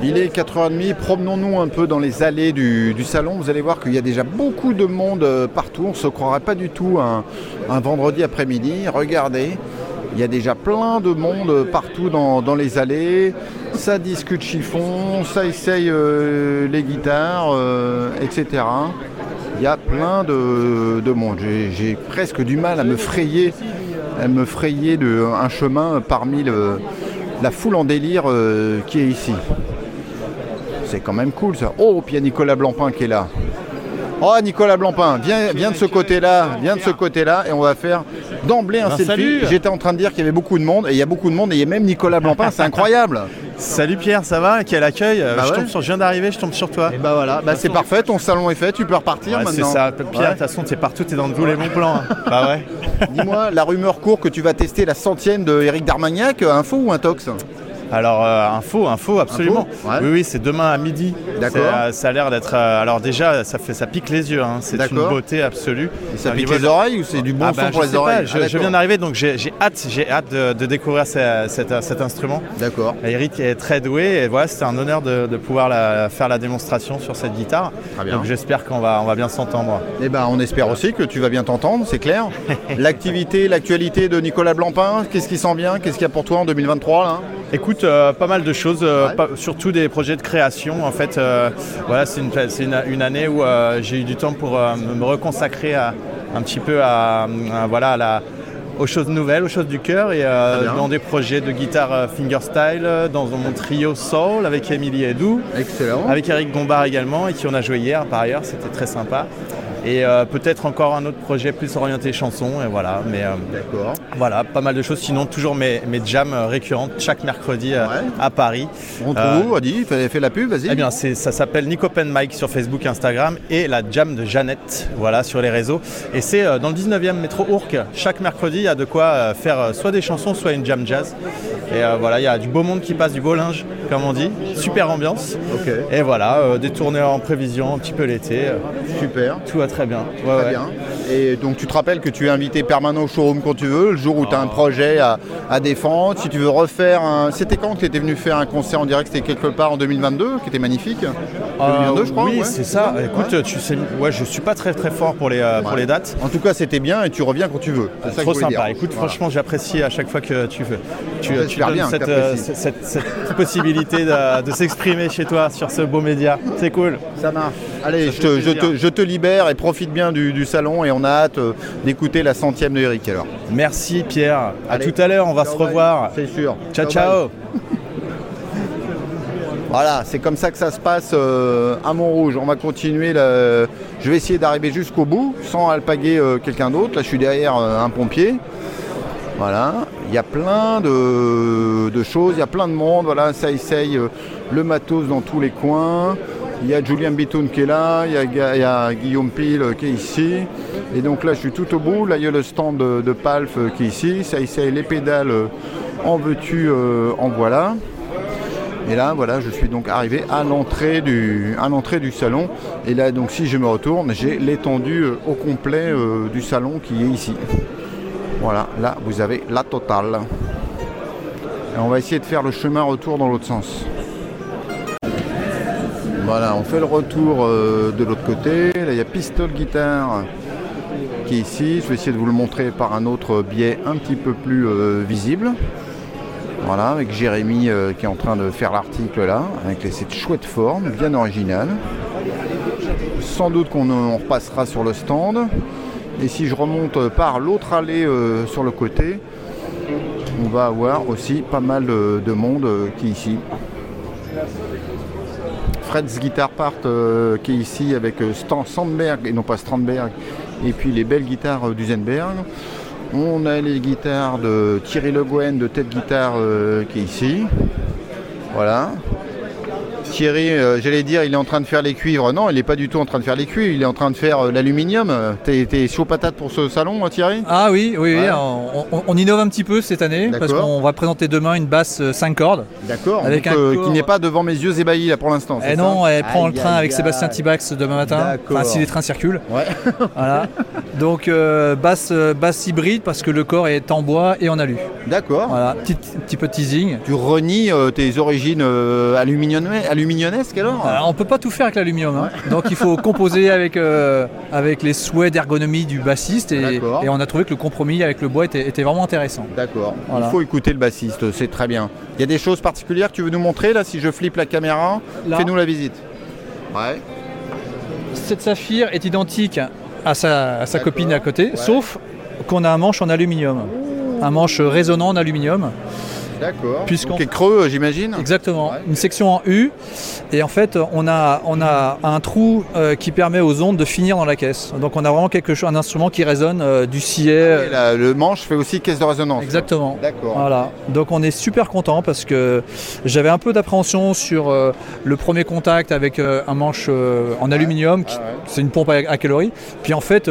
Il est 4h30, promenons-nous un peu dans les allées du, salon. Vous allez voir qu'il y a déjà beaucoup de monde euh, partout. On ne se croirait pas du tout un, vendredi après-midi. Regardez, il y a déjà plein de monde euh, partout dans, les allées. Ça discute chiffon, ça essaye euh, les guitares, etc. Il y a plein de, de monde. J'ai- presque du mal à me frayer, à un chemin parmi la foule en délire qui est ici. C'est quand même cool ça. Oh, puis il y a Nicolas Blancpain qui est là. Oh, Nicolas Blancpain, viens, viens de ce côté-là, viens de ce côté-là, et on va faire d'emblée un Ben, selfie. J'étais en train de dire qu'il y avait beaucoup de monde, et il y a beaucoup de monde, et il y a même Nicolas Blancpain, c'est incroyable. Salut Pierre, ça va? Quel accueil? Euh, Bah je, ouais. tombe sur, je viens d'arriver, je tombe sur toi. Et bah voilà, bah c'est parfait, ton salon est fait, tu peux repartir Ouais, c'est maintenant. ça, Pierre, de Ouais. toute façon, t'es partout, t'es dans tous les bons plans. hein. bah ouais. Dis-moi, la rumeur court que tu vas tester la centième de Eric Darmagnac, info ou intox? Alors, euh, info, info, absolument. Info, ouais. Oui, oui, c'est demain à midi. D'accord. C'est, euh, Ça a l'air d'être. euh, alors, déjà, ça, fait, ça pique les yeux. hein. C'est une beauté absolue. Et ça pique les oreilles ou c'est du bon Ah son bah, pour je les pas, oreilles je, Ah, je viens d'arriver, donc j'ai hâte, j'ai hâte de, de découvrir ce- cet, cet instrument. D'accord. Eric est très doué et voilà, c'était un honneur de, de pouvoir la- faire la démonstration sur cette guitare. Très bien. Donc j'espère qu'on va, on va bien s'entendre. Eh ben, on espère aussi que tu vas bien t'entendre, c'est clair. L'activité, l'actualité de Nicolas Blancpain, qu'est-ce qui sent bien? Qu'est-ce qu'il y a pour toi en 2023 là? Écoute, euh, pas mal de choses, euh, pas- surtout des projets de création. En fait, euh, voilà, c'est une, c'est une- une année où j'ai eu du temps pour me reconsacrer à- un petit peu à, à- voilà, à la- aux choses nouvelles, aux choses du cœur et euh, dans des projets de guitare euh, fingerstyle, euh, dans mon trio soul avec Émilie Edou, Excellent. avec Eric Gombard également et qui on a joué hier par ailleurs, c'était très sympa. Et euh, peut-être encore un autre projet plus orienté chanson et voilà. Mais euh, D'accord. voilà, pas mal de choses. Sinon, toujours mes, mes jams euh, récurrentes chaque mercredi Ouais. à Paris. On trouve Adi fais, fais la pub, vas-y. Eh bien, c'est- ça s'appelle Nick Open Mic sur Facebook, Instagram et la jam de Jeannette, voilà, sur les réseaux. Et c'est dans le 19e métro Ourcq. Chaque mercredi, il y a de quoi faire soit des chansons, soit une jam jazz. Et voilà, il y a du beau monde qui passe, du beau linge, comme on dit. Super ambiance. Et voilà, des tournées en prévision, un petit peu l'été. Super. tout va très bien. Ouais, Très ouais. bien. Et donc tu te rappelles que tu es invité permanent au showroom quand tu veux, le jour où tu as un projet à, à défendre. Si tu veux refaire un. C'était quand que tu étais venu faire un concert en direct? C'était quelque part en 2022, qui était magnifique 2022, je crois. Euh, Oui, ouais. c'est ça. Écoute, tu sais, ouais, je suis pas très très fort pour les, euh, pour les dates. En tout cas, c'était bien et tu reviens quand tu veux. C'est ça Trop sympa. dire. Écoute, Voilà. franchement, j'apprécie à chaque fois que tu veux. Tu, tu donnes bien cette, euh, cette, cette- possibilité de, de s'exprimer chez toi sur ce beau média. C'est cool. Ça marche. Allez, je te, je, te, je te libère et profite bien du, du salon et on a hâte euh, d'écouter la centième de Eric alors. Merci Pierre. À tout à l'heure, on va Ciao, se revoir. C'est sûr. Ciao, ciao. Voilà, c'est comme ça que ça se passe euh, à Montrouge. On va continuer. le- Je vais essayer d'arriver jusqu'au bout sans alpaguer euh, quelqu'un d'autre. Là, je suis derrière euh, un pompier. Voilà, il y a plein de, de choses, il y a plein de monde. Voilà, ça essaye euh, le matos dans tous les coins. Il y a Julien Bitoun qui est là, il y a, Guillaume Pile qui est ici. Et donc là, je suis tout au bout. Là, il y a le stand de, Palf euh, qui est ici. Ça essaye les pédales. euh, En veux-tu, euh, en voilà. Et là, voilà, je suis donc arrivé à l'entrée du, salon. Et là, donc, si je me retourne, j'ai l'étendue au complet du salon qui est ici. Voilà, là, vous avez la totale. Et on va essayer de faire le chemin retour dans l'autre sens. Voilà, on fait le retour euh, de l'autre côté. Là, il y a Pistol Guitare qui est ici. Je vais essayer de vous le montrer par un autre biais un petit peu plus euh, visible. Voilà, avec Jérémy euh, qui est en train de faire l'article là, avec cette chouette forme, bien originale. Sans doute qu'on on repassera sur le stand. Et si je remonte par l'autre allée sur le côté, on va avoir aussi pas mal de, de monde qui est ici. Fred's Guitar Part euh, qui est ici avec euh, Stan Sandberg et non pas Strandberg et puis les belles guitares euh, d'Usenberg. On a les guitares de Thierry Le Guen de Tête Guitare qui est ici. Voilà. Thierry, euh, j'allais dire, il est en train de faire les cuivres. Non, il n'est pas du tout en train de faire les cuivres, il est en train de faire euh, l'aluminium. T'es t'es chaud patate pour ce salon, hein, Thierry? Ah oui, oui, oui, Ouais. on, on- on innove un petit peu cette année parce D'accord. qu'on va présenter demain une basse 5 cordes. D'accord. Avec donc, un euh, corps- qui n'est pas devant mes yeux ébahis là pour l'instant. c'est Et ça? non, elle prend Aïe, le train aïe, avec aïe. Sébastien Tibax demain matin, D'accord. enfin si les trains circulent. Ouais. Voilà. Donc euh, basse, euh, basse hybride parce que le corps est en bois et en alu. D'accord. Voilà, petit, petit peu de teasing. Tu renies euh, tes origines euh, aluminium- alors Alors, on peut pas tout faire avec l'aluminium, hein. donc il faut composer avec, euh, avec les souhaits d'ergonomie du bassiste et, on a trouvé que le compromis avec le bois était, était vraiment intéressant. D'accord. Voilà. Il faut écouter le bassiste, c'est très bien. Il y a des choses particulières que tu veux nous montrer là si je flippe la caméra. Fais-nous la visite. Ouais. Cette saphir est identique à sa, à sa D'accord. copine à côté, Ouais. sauf qu'on a un manche en aluminium. Un manche résonnant en aluminium. D'accord. Puisqu'on- est creux, euh, j'imagine Exactement. Ouais. Une section en U. Et en fait, on a, on a un trou euh, qui permet aux ondes de finir dans la caisse. Donc on a vraiment quelque chose, un instrument qui résonne euh, du sillet. Et là, le manche fait aussi caisse de résonance. Exactement. D'accord. Voilà. Donc on est super content parce que j'avais un peu d'appréhension sur euh, le premier contact avec un manche en aluminium. ouais. C'est une pompe à, à calories. Puis en fait,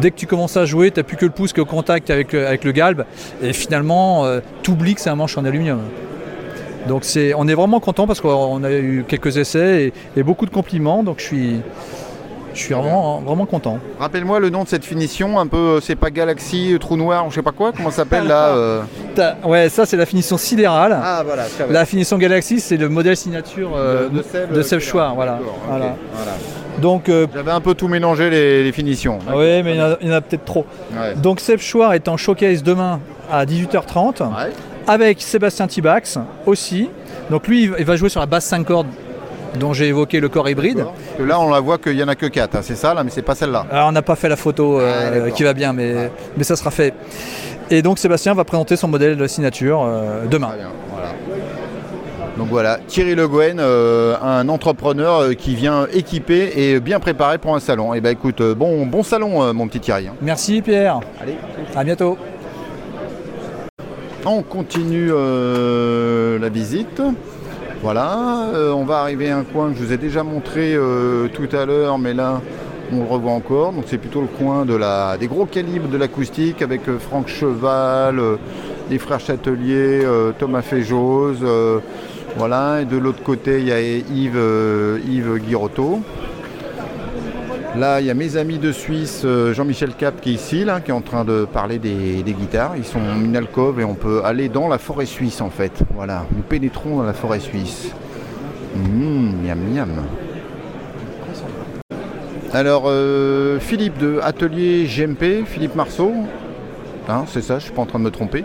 dès que tu commences à jouer, tu n'as plus que le pouce qui est au contact avec, euh, avec le galbe. Et finalement, tu oublies que c'est un manche en aluminium. Donc c'est, on est vraiment content parce qu'on a eu quelques essais et, et beaucoup de compliments. Donc je suis, je suis vraiment, vraiment content. Rappelle-moi le nom de cette finition, un peu, euh, c'est pas Galaxy, euh, Trou Noir, je sais pas quoi, comment ça s'appelle là euh Ouais, ça c'est la finition sidérale. Ah voilà. La finition Galaxy, c'est le modèle signature euh, De- de Seb, de euh, Seb qui est là. Chouard, voilà. D'accord, ok, voilà. voilà. Donc, euh, J'avais un peu tout mélangé les, les finitions. oui, mais il y en a, il y en a peut-être trop. Ouais. Donc Seb Chouard est en showcase demain à 18h30 Ouais. avec Sébastien Tibax aussi. Donc lui, il va jouer sur la basse 5 cordes dont j'ai évoqué le corps hybride. Que là, on la voit qu'il y en a que 4, c'est ça là, mais c'est pas celle-là. Alors on n'a pas fait la photo euh, Ah, qui va bien, mais, mais ça sera fait. Et donc Sébastien va présenter son modèle de signature euh, demain. Très bien, voilà. Donc voilà, Thierry Le Gouen, euh, un entrepreneur euh, qui vient équipé et bien préparé pour un salon. Et ben écoute, euh, bon, bon salon, mon petit Thierry. hein. Merci Pierre. Allez. À bientôt. On continue euh, la visite. Voilà, euh, on va arriver à un coin que je vous ai déjà montré euh, tout à l'heure, mais là on le revoit encore. Donc c'est plutôt le coin de la, des gros calibres de l'acoustique avec Franck Cheval, les frères Châtelier, Thomas Féjose. Voilà, et de l'autre côté il y a Yves, euh, Yves Guirotto. Là, il y a mes amis de Suisse, euh, Jean-Michel Cap qui est ici, là, qui est en train de parler des, guitares. Ils sont une alcôve et on peut aller dans la forêt suisse en fait. Voilà, nous pénétrons dans la forêt suisse. Mmh, miam miam. Alors, euh, Philippe de Atelier GMP, Philippe Marceau, hein, c'est ça, je suis pas en train de me tromper,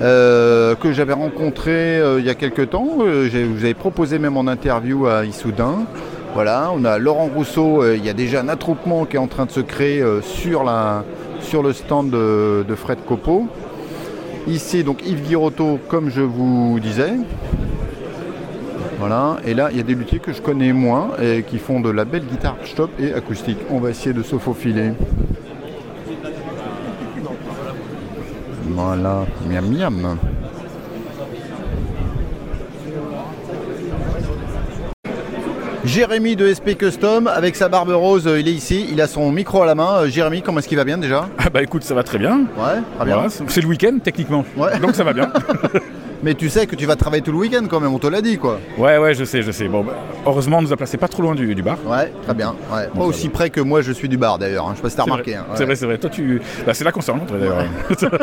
euh, que j'avais rencontré euh, il y a quelques temps. Euh, j'ai- vous avez proposé même en interview à Issoudun. Voilà, on a Laurent Rousseau, il y a déjà un attroupement qui est en train de se créer sur, la, sur le stand de, de Fred Copeau. Ici, donc Yves Guirotto, comme je vous disais. Voilà, et là, il y a des luthiers que je connais moins et qui font de la belle guitare stop et acoustique. On va essayer de se faufiler. Voilà, miam miam. Jérémy de SP Custom avec sa barbe rose, il est ici, il a son micro à la main. Euh, Jérémy, comment est-ce qu'il va bien déjà? Ah bah écoute, ça va très bien. Ouais, très bien. Voilà, c'est c'est le week-end techniquement. Ouais. Donc ça va bien. Mais tu sais que tu vas travailler tout le week-end quand même, on te l'a dit quoi. ouais, ouais, je sais, je sais. Bon, bah, heureusement, on nous a placé pas trop loin du, du bar. Ouais, très bien. Ouais. Pas aussi près que moi je suis du bar d'ailleurs, hein. je sais pas si t'as remarqué. hein. c'est vrai, c'est vrai. Toi, tu. Bah, c'est là qu'on s'est rencontrés d'ailleurs.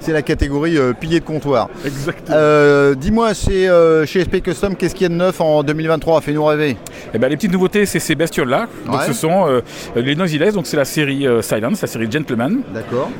C'est la catégorie euh, pilier de comptoir. Exactement. Euh, Dis-moi, chez, euh, chez SP Custom, qu'est-ce qu'il y a de neuf en 2023 Fais-nous rêver. Et ben, les petites nouveautés, c'est ces bestioles-là. Donc ce sont euh, les Noiseless, donc c'est la série euh, Silence, la série Gentleman. D'accord.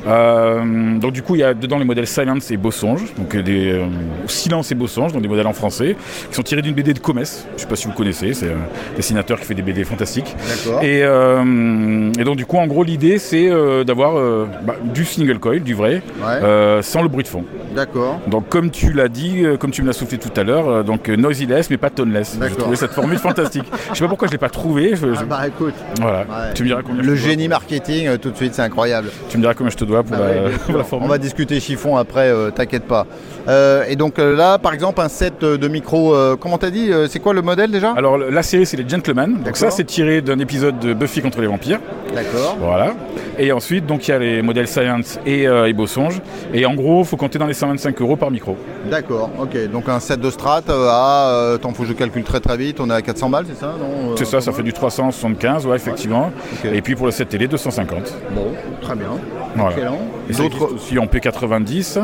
Donc du coup, il y a dedans les modèles Silence et Bosonge, donc euh, des Silence et Bosonge, donc des modèles en français, qui sont tirés d'une BD de Comès. Je sais pas si vous connaissez, c'est un dessinateur qui fait des BD fantastiques. Et, euh, et donc du coup, en gros, l'idée, c'est euh, d'avoir euh, bah, du single coil, du vrai, Ouais. euh, sans le bruit de fond. D'accord. Donc comme tu l'as dit, euh, comme tu me l'as soufflé tout à l'heure, euh, donc euh, noiseless mais pas toneless. J'ai trouvé cette formule fantastique. Je sais pas pourquoi je l'ai pas trouvé. je- je- Ah bah écoute, Voilà. ouais. Tu me diras combien. le génie marketing euh, tout de suite, c'est incroyable. Tu me diras combien je te dois pour, Ah la, ouais, bien pour sûr. la formule. On va discuter chiffon après, euh, t'inquiète pas. Euh, et donc euh, là, par exemple, un set euh, de micro, euh, comment t'as dit C'est quoi le modèle déjà? Alors la série c'est les Gentlemen. Donc ça c'est tiré d'un épisode de Buffy contre les vampires. D'accord. Voilà. Et ensuite donc il y a les modèles Science et, euh, et en gros faut compter dans les 125 euros par micro. D'accord, ok. Donc un set de strat à, attends, faut que je calcule très très vite, on est à 400 balles, c'est ça C'est ça, ça fait du 375, ouais effectivement. Et puis pour le set télé 250. Bon, très bien. Voilà. Excellent. Existe aussi en P90.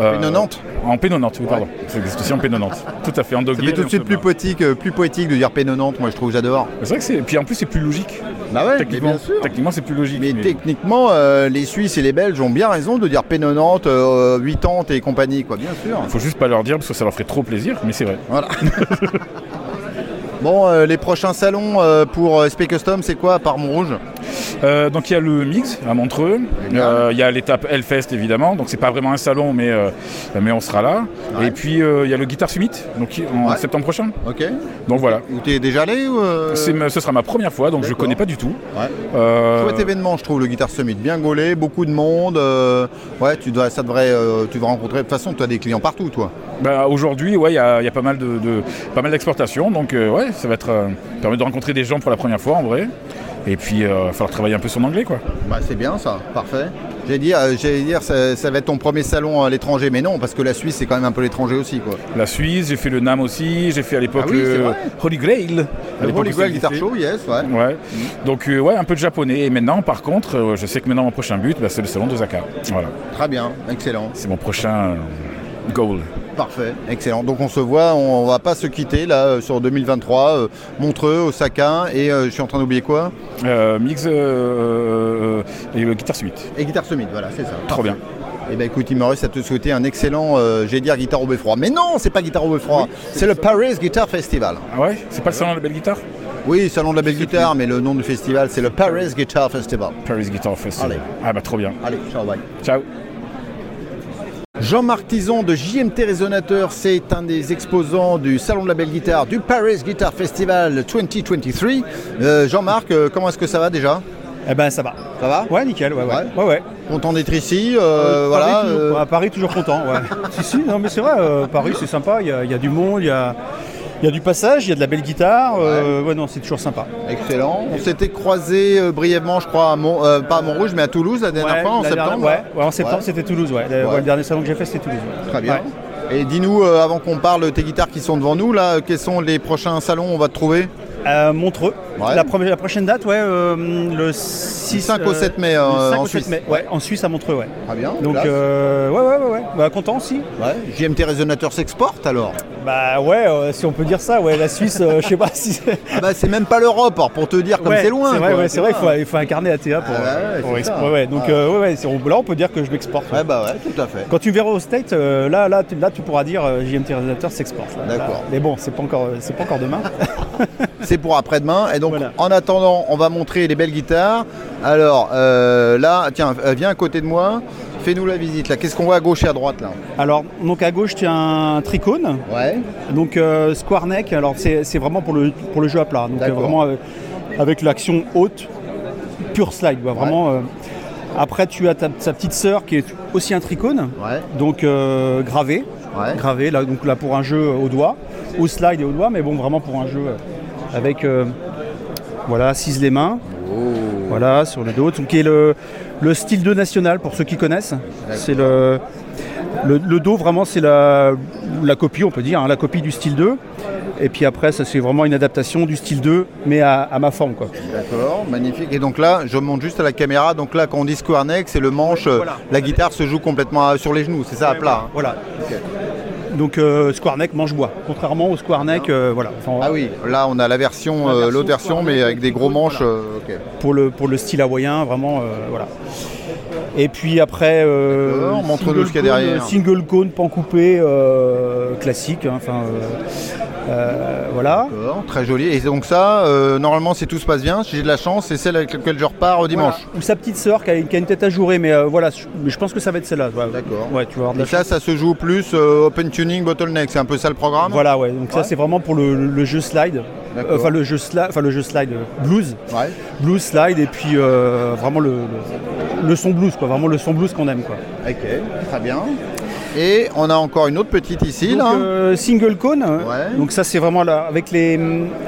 euh, P90 En P90, oui, pardon. Ça existe aussi en P90. Tout à fait, en doggy. fait tout de suite plus poétique, euh, plus poétique de dire P90, moi je trouve, j'adore. C'est vrai que c'est. Puis en plus, c'est plus logique. Bah ouais, Techniquement, bien sûr. techniquement c'est plus logique. Mais mais- techniquement, euh, les Suisses et les Belges ont bien raison de dire P90, euh, 80 et compagnie, quoi, bien sûr. Faut juste pas leur dire parce que ça leur ferait trop plaisir, mais c'est vrai. Voilà. bon, euh, les prochains salons euh, pour euh, SP Custom, c'est quoi à part Montrouge Euh, donc il y a le Mix à Montreux, il y a l'étape Hellfest évidemment, donc c'est pas vraiment un salon mais, mais on sera là. Ouais. Et puis il y a le Guitar Summit, donc en Ouais. septembre prochain. Ok. Donc voilà. Où t'es déjà allé ou euh, ce sera ma première fois, donc je D'accord. connais pas du tout. Ouais. Chouette événement, je trouve, le Guitar Summit. Bien gaulé, beaucoup de monde. ouais, tu dois, ça devrait, tu vas rencontrer. De toute façon, tu as des clients partout, toi. Bah, Aujourd'hui, ouais, il y a, il y a pas mal de, de- pas mal d'exportations, donc euh, ouais, ça va être euh, permet de rencontrer des gens pour la première fois en vrai. Et puis, il va falloir travailler un peu son anglais, quoi. Bah, c'est bien ça, parfait. J'allais dire, euh, ça, ça va être ton premier salon à l'étranger, mais non, parce que la Suisse, c'est quand même un peu l'étranger aussi. Quoi. La Suisse, j'ai fait le NAM aussi, j'ai fait à l'époque Ah oui, le. Holy Grail. à Le Holy Grail Guitar. Show, yes, ouais. Ouais. Donc euh, ouais, un peu de japonais. Et maintenant, par contre, euh, je sais que maintenant mon prochain but, bah, c'est le salon d'Osaka. Voilà. Très bien, excellent. C'est mon prochain euh, goal. Parfait, excellent. Donc on se voit, on, on va pas se quitter là euh, sur 2023, euh, Montreux, Osaka, et euh, je suis en train d'oublier quoi? Mix et le Guitar Suite. Et Guitar Summit, voilà, c'est ça. Trop bien. Eh ben écoute, il me reste à te souhaiter un excellent, euh, j'allais dire guitare au beffroi. Mais non, c'est pas guitare au beffroi, c'est le Paris Guitar Festival. Ah ouais? C'est pas le salon de la belle guitare? Oui, salon de la belle guitare, mais le nom du festival, c'est le Paris Guitar Festival. Paris Guitar Festival. Allez. Ah bah trop bien. Allez, ciao, bye. Ciao. Jean-Marc Tison de JMT Résonateur, c'est un des exposants du Salon de la Belle Guitare du Paris Guitar Festival 2023. Euh, Jean-Marc, euh, comment est-ce que ça va déjà? Eh ben ça va. Ça va? Ouais, nickel, ouais, ouais. ouais. ouais. Content d'être ici, euh, voilà. Toujours, à Paris, toujours content, ouais. si, si, non mais c'est vrai, Paris c'est sympa, il y, a- il y a du monde, il y a, il y a du passage, il y a de la belle guitare, euh, ouais, non, c'est toujours sympa. Excellent. On s'était croisé brièvement, je crois, à Mont- euh, pas à Montrouge, mais à Toulouse la dernière fois, en septembre. en septembre c'était Toulouse, ouais. Le, dernier salon que j'ai fait c'était Toulouse. Très bien. Et dis-nous, euh, avant qu'on parle de tes guitares qui sont devant nous, là, quels sont les prochains salons où on va te trouver? Euh, Montreux. Ouais. La, prochaine date, ouais, euh, le 6, 5 au 7 mai, le euh, 5 en au 7 Suisse. mai, ouais, en Suisse à Montreux, ouais. Très bien. Donc, euh, ouais, ouais, ouais, ouais. Bah, content aussi. Ouais. JMT Résonateur s'exporte alors Bah, ouais, euh, si on peut dire ça, ouais, la Suisse, euh, je sais pas si c'est. Ah bah c'est même pas l'Europe, pour te dire comme c'est loin. C'est vrai, quoi, c'est vrai, il faut, il faut incarner ATA pour, Ah ouais, pour c'est expo- ça. ouais, ouais, donc Ah. euh, ouais, on- là on peut dire que je m'exporte. Ouais, bah ouais, tout à fait. Quand tu verras au State, euh, là, là, tu, là tu pourras dire euh, JMT réalisateur s'exporte. D'accord. Mais bon, c'est pas encore, c'est pas encore demain. C'est pour après-demain. Et donc, Voilà. en attendant, on va montrer les belles guitares. Alors, euh, là, tiens, euh, viens à côté de moi. Fais-nous la visite, là. Qu'est-ce qu'on voit à gauche et à droite, là Alors, donc à gauche, tu as un tricône. Ouais. Donc euh, square neck. Alors c'est vraiment pour le pour le jeu à plat. Donc euh, D'accord. vraiment euh, avec l'action haute, pure slide. Vraiment. après, tu as ta, sa petite sœur qui est aussi un tricône. Ouais. Donc euh, gravé. Ouais. gravé là donc là pour un jeu au doigt au slide et au doigt mais bon vraiment pour un jeu avec euh, voilà ciselé main voilà sur le dos donc qui est le, le style 2 national pour ceux qui connaissent c'est le, le le dos vraiment c'est la, la copie on peut dire hein, la copie du style 2 et puis après ça c'est vraiment une adaptation du style 2 mais à, à ma forme quoi D'accord, magnifique. Et donc là, je monte juste à la caméra. Donc là, quand on dit square neck, c'est le manche. euh, Voilà. La guitare se joue complètement à- sur les genoux, c'est ça, à plat. hein voilà donc euh, square neck manche bois contrairement au square neck euh, voilà Enfin, Ah oui, là, on a la version, euh, version l'autre version, mais avec des gros manches. euh, ok. pour le, pour le style hawaïen, vraiment, voilà. Et puis après, montre-nous single ce qu'il y a derrière. Single cone, pan coupé, classique, hein, enfin, euh, voilà. Très joli. Et donc ça, euh, normalement, si tout se passe bien, si j'ai de la chance, c'est celle avec laquelle je repars au dimanche. Voilà. Ou sa petite sœur qui a, qui a une tête ajourée, mais euh, voilà, je, mais je pense que ça va être celle-là. Ouais, D'accord. Ouais, tu vas avoir de la Et ça, ça se joue plus open tuning, bottleneck. C'est un peu ça le programme Voilà, ouais. Donc ça, c'est vraiment pour le, le jeu slide. Enfin, le jeu slide, enfin le jeu slide blues, Ouais. blues slide, et puis vraiment le, le, le son blues, quoi. Vraiment le son blues qu'on aime, quoi. Ok, très bien. Et on a encore une autre petite ici, Donc, là. euh, single cone. Ouais. Donc ça c'est vraiment là, avec les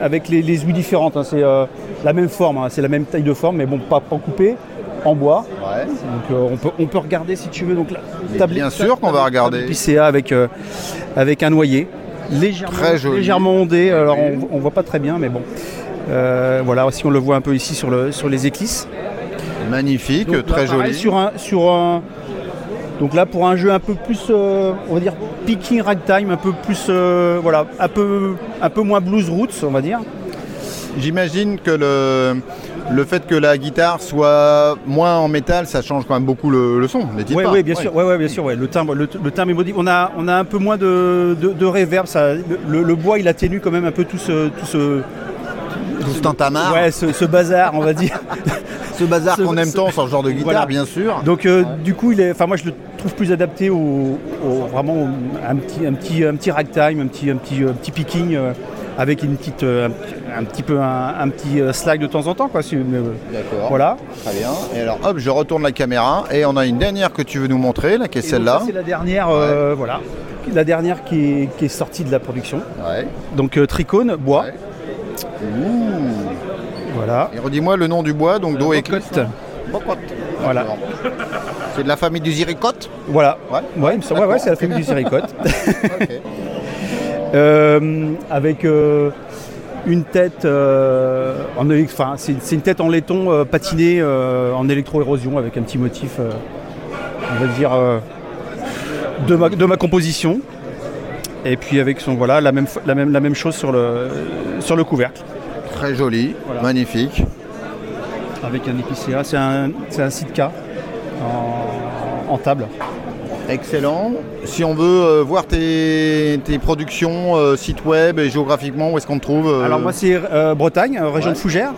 avec les, les ouïes différentes. hein. C'est euh, la même forme, hein. c'est la même taille de forme, mais bon pas, pas coupé, en bois. Ouais. Donc euh, on peut on peut regarder si tu veux. Donc la Mais bien sûr qu'on va regarder. PCA avec avec un noyer légèrement Très joli. légèrement ondé. Alors on, on voit pas très bien, mais bon. Voilà, si on le voit un peu ici sur le sur les éclisses. Magnifique, Donc, très là, pareil, joli. Sur un, sur un- donc là, pour un jeu un peu plus, euh, on va dire, picking ragtime, un peu plus, euh, voilà, un peu, un peu moins blues roots, on va dire. J'imagine que le, le fait que la guitare soit moins en métal, ça change quand même beaucoup le, le son. Oui, pas. bien sûr, ouais, ouais, bien sûr, ouais. Le timbre, le, le timbre est modifié. On a, on a un peu moins de, de, de reverb. Ça, le, le bois, il atténue quand même un peu tout ce, tout ce, Ouais, ce, ce bazar, on va dire. ce bazar qu'on aime tant sur ce genre de guitare, Voilà. bien sûr. Donc euh, du coup, il est, enfin moi je le trouve plus adapté au, au- vraiment au- un petit, un petit, un petit ragtime, un petit, un petit, euh, petit picking euh, avec une petite, euh, un, petit- un petit peu un, un petit slide de temps en temps quoi. D'accord. Voilà. Très bien. Et alors, hop, je retourne la caméra et on a une dernière que tu veux nous montrer, là, qui est celle-là. C'est la dernière, voilà, la dernière qui est, qui est sortie de la production. Ouais. Donc tricône, bois. Ouais. Voilà. Et redis-moi le nom du bois, donc dos et. Bocotte. Voilà. C'est de la famille du ziricote Voilà. Ouais. C'est la famille du ziricote. Euh, avec euh, une tête euh, en enfin, c'est une tête en laiton patinée en électro-érosion avec un petit motif, on va dire, de, ma, de ma composition. Et puis avec son voilà la même, la même, la même chose sur le, sur le couvercle. Très joli, Voilà. magnifique. Avec un épicéa, c'est un, c'est un sitka en, en table. Excellent. Si on veut euh, voir tes, tes productions, euh, site web et géographiquement, où est-ce qu'on te trouve euh, Alors moi c'est Bretagne, région Ouais. de Fougères.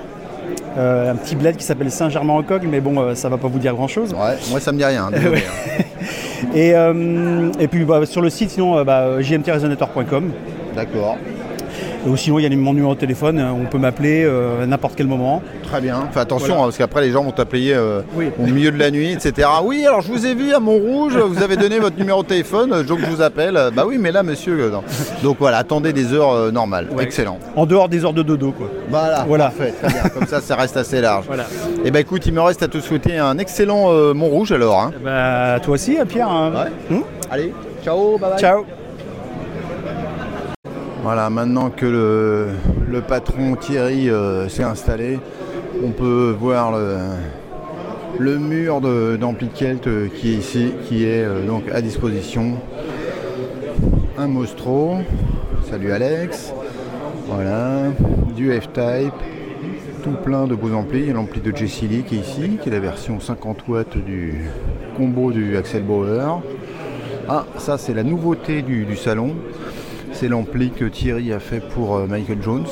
Un petit bled qui s'appelle Saint-Germain-en-Cogne, mais bon, ça va pas vous dire grand-chose. Ouais, moi ça me dit rien. Et, et puis bah, sur le site, sinon, bah, jmtresonator.com. D'accord. Ou sinon, il y a mon numéro de téléphone, euh, on peut m'appeler euh, à n'importe quel moment. Très bien. Fais attention, Voilà. hein, parce qu'après les gens vont t'appeler euh, Oui. au milieu de la nuit, etc. Oui, alors je vous ai vu à Montrouge, vous avez donné votre numéro de téléphone, donc je vous appelle. Bah oui, mais là, monsieur. non. Donc voilà, attendez des heures euh, normales. Ouais. Excellent. En dehors des heures de dodo, quoi. Voilà, Voilà. parfait, très bien. Comme ça, ça reste assez large. Voilà. Et ben écoute, il me reste à te souhaiter un excellent Montrouge alors. hein. Bah, toi aussi, hein, Pierre. hein. Ouais. Hmm Allez, ciao, bye bye. Ciao. Voilà, maintenant que le, patron Thierry euh, s'est installé, on peut voir le, mur de- d'ampli Kelt euh, qui est ici, qui est euh, donc à disposition. Un Mostro, salut Alex, voilà, du F-Type, tout plein de beaux amplis. Il y a l'ampli de Jessie Lee qui est ici, qui est la version 50 watts du combo du Axel Bauer. Ah, ça c'est la nouveauté du salon. C'est l'ampli que Thierry a fait pour euh, Michael Jones.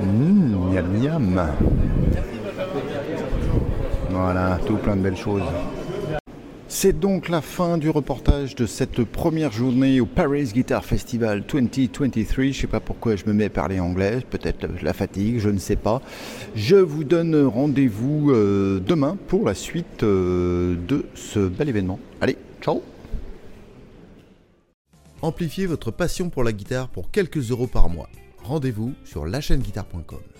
Mmh, miam miam. Voilà, tout plein de belles choses. C'est donc la fin du reportage de cette première journée au Paris Guitar Festival 2023. Je sais pas pourquoi je me mets à parler anglais, peut-être la fatigue, je ne sais pas. Je vous donne rendez-vous euh, demain pour la suite euh, de ce bel événement. Allez, ciao Amplifiez votre passion pour la guitare pour quelques euros par mois. Rendez-vous sur lachaîneguitare.com.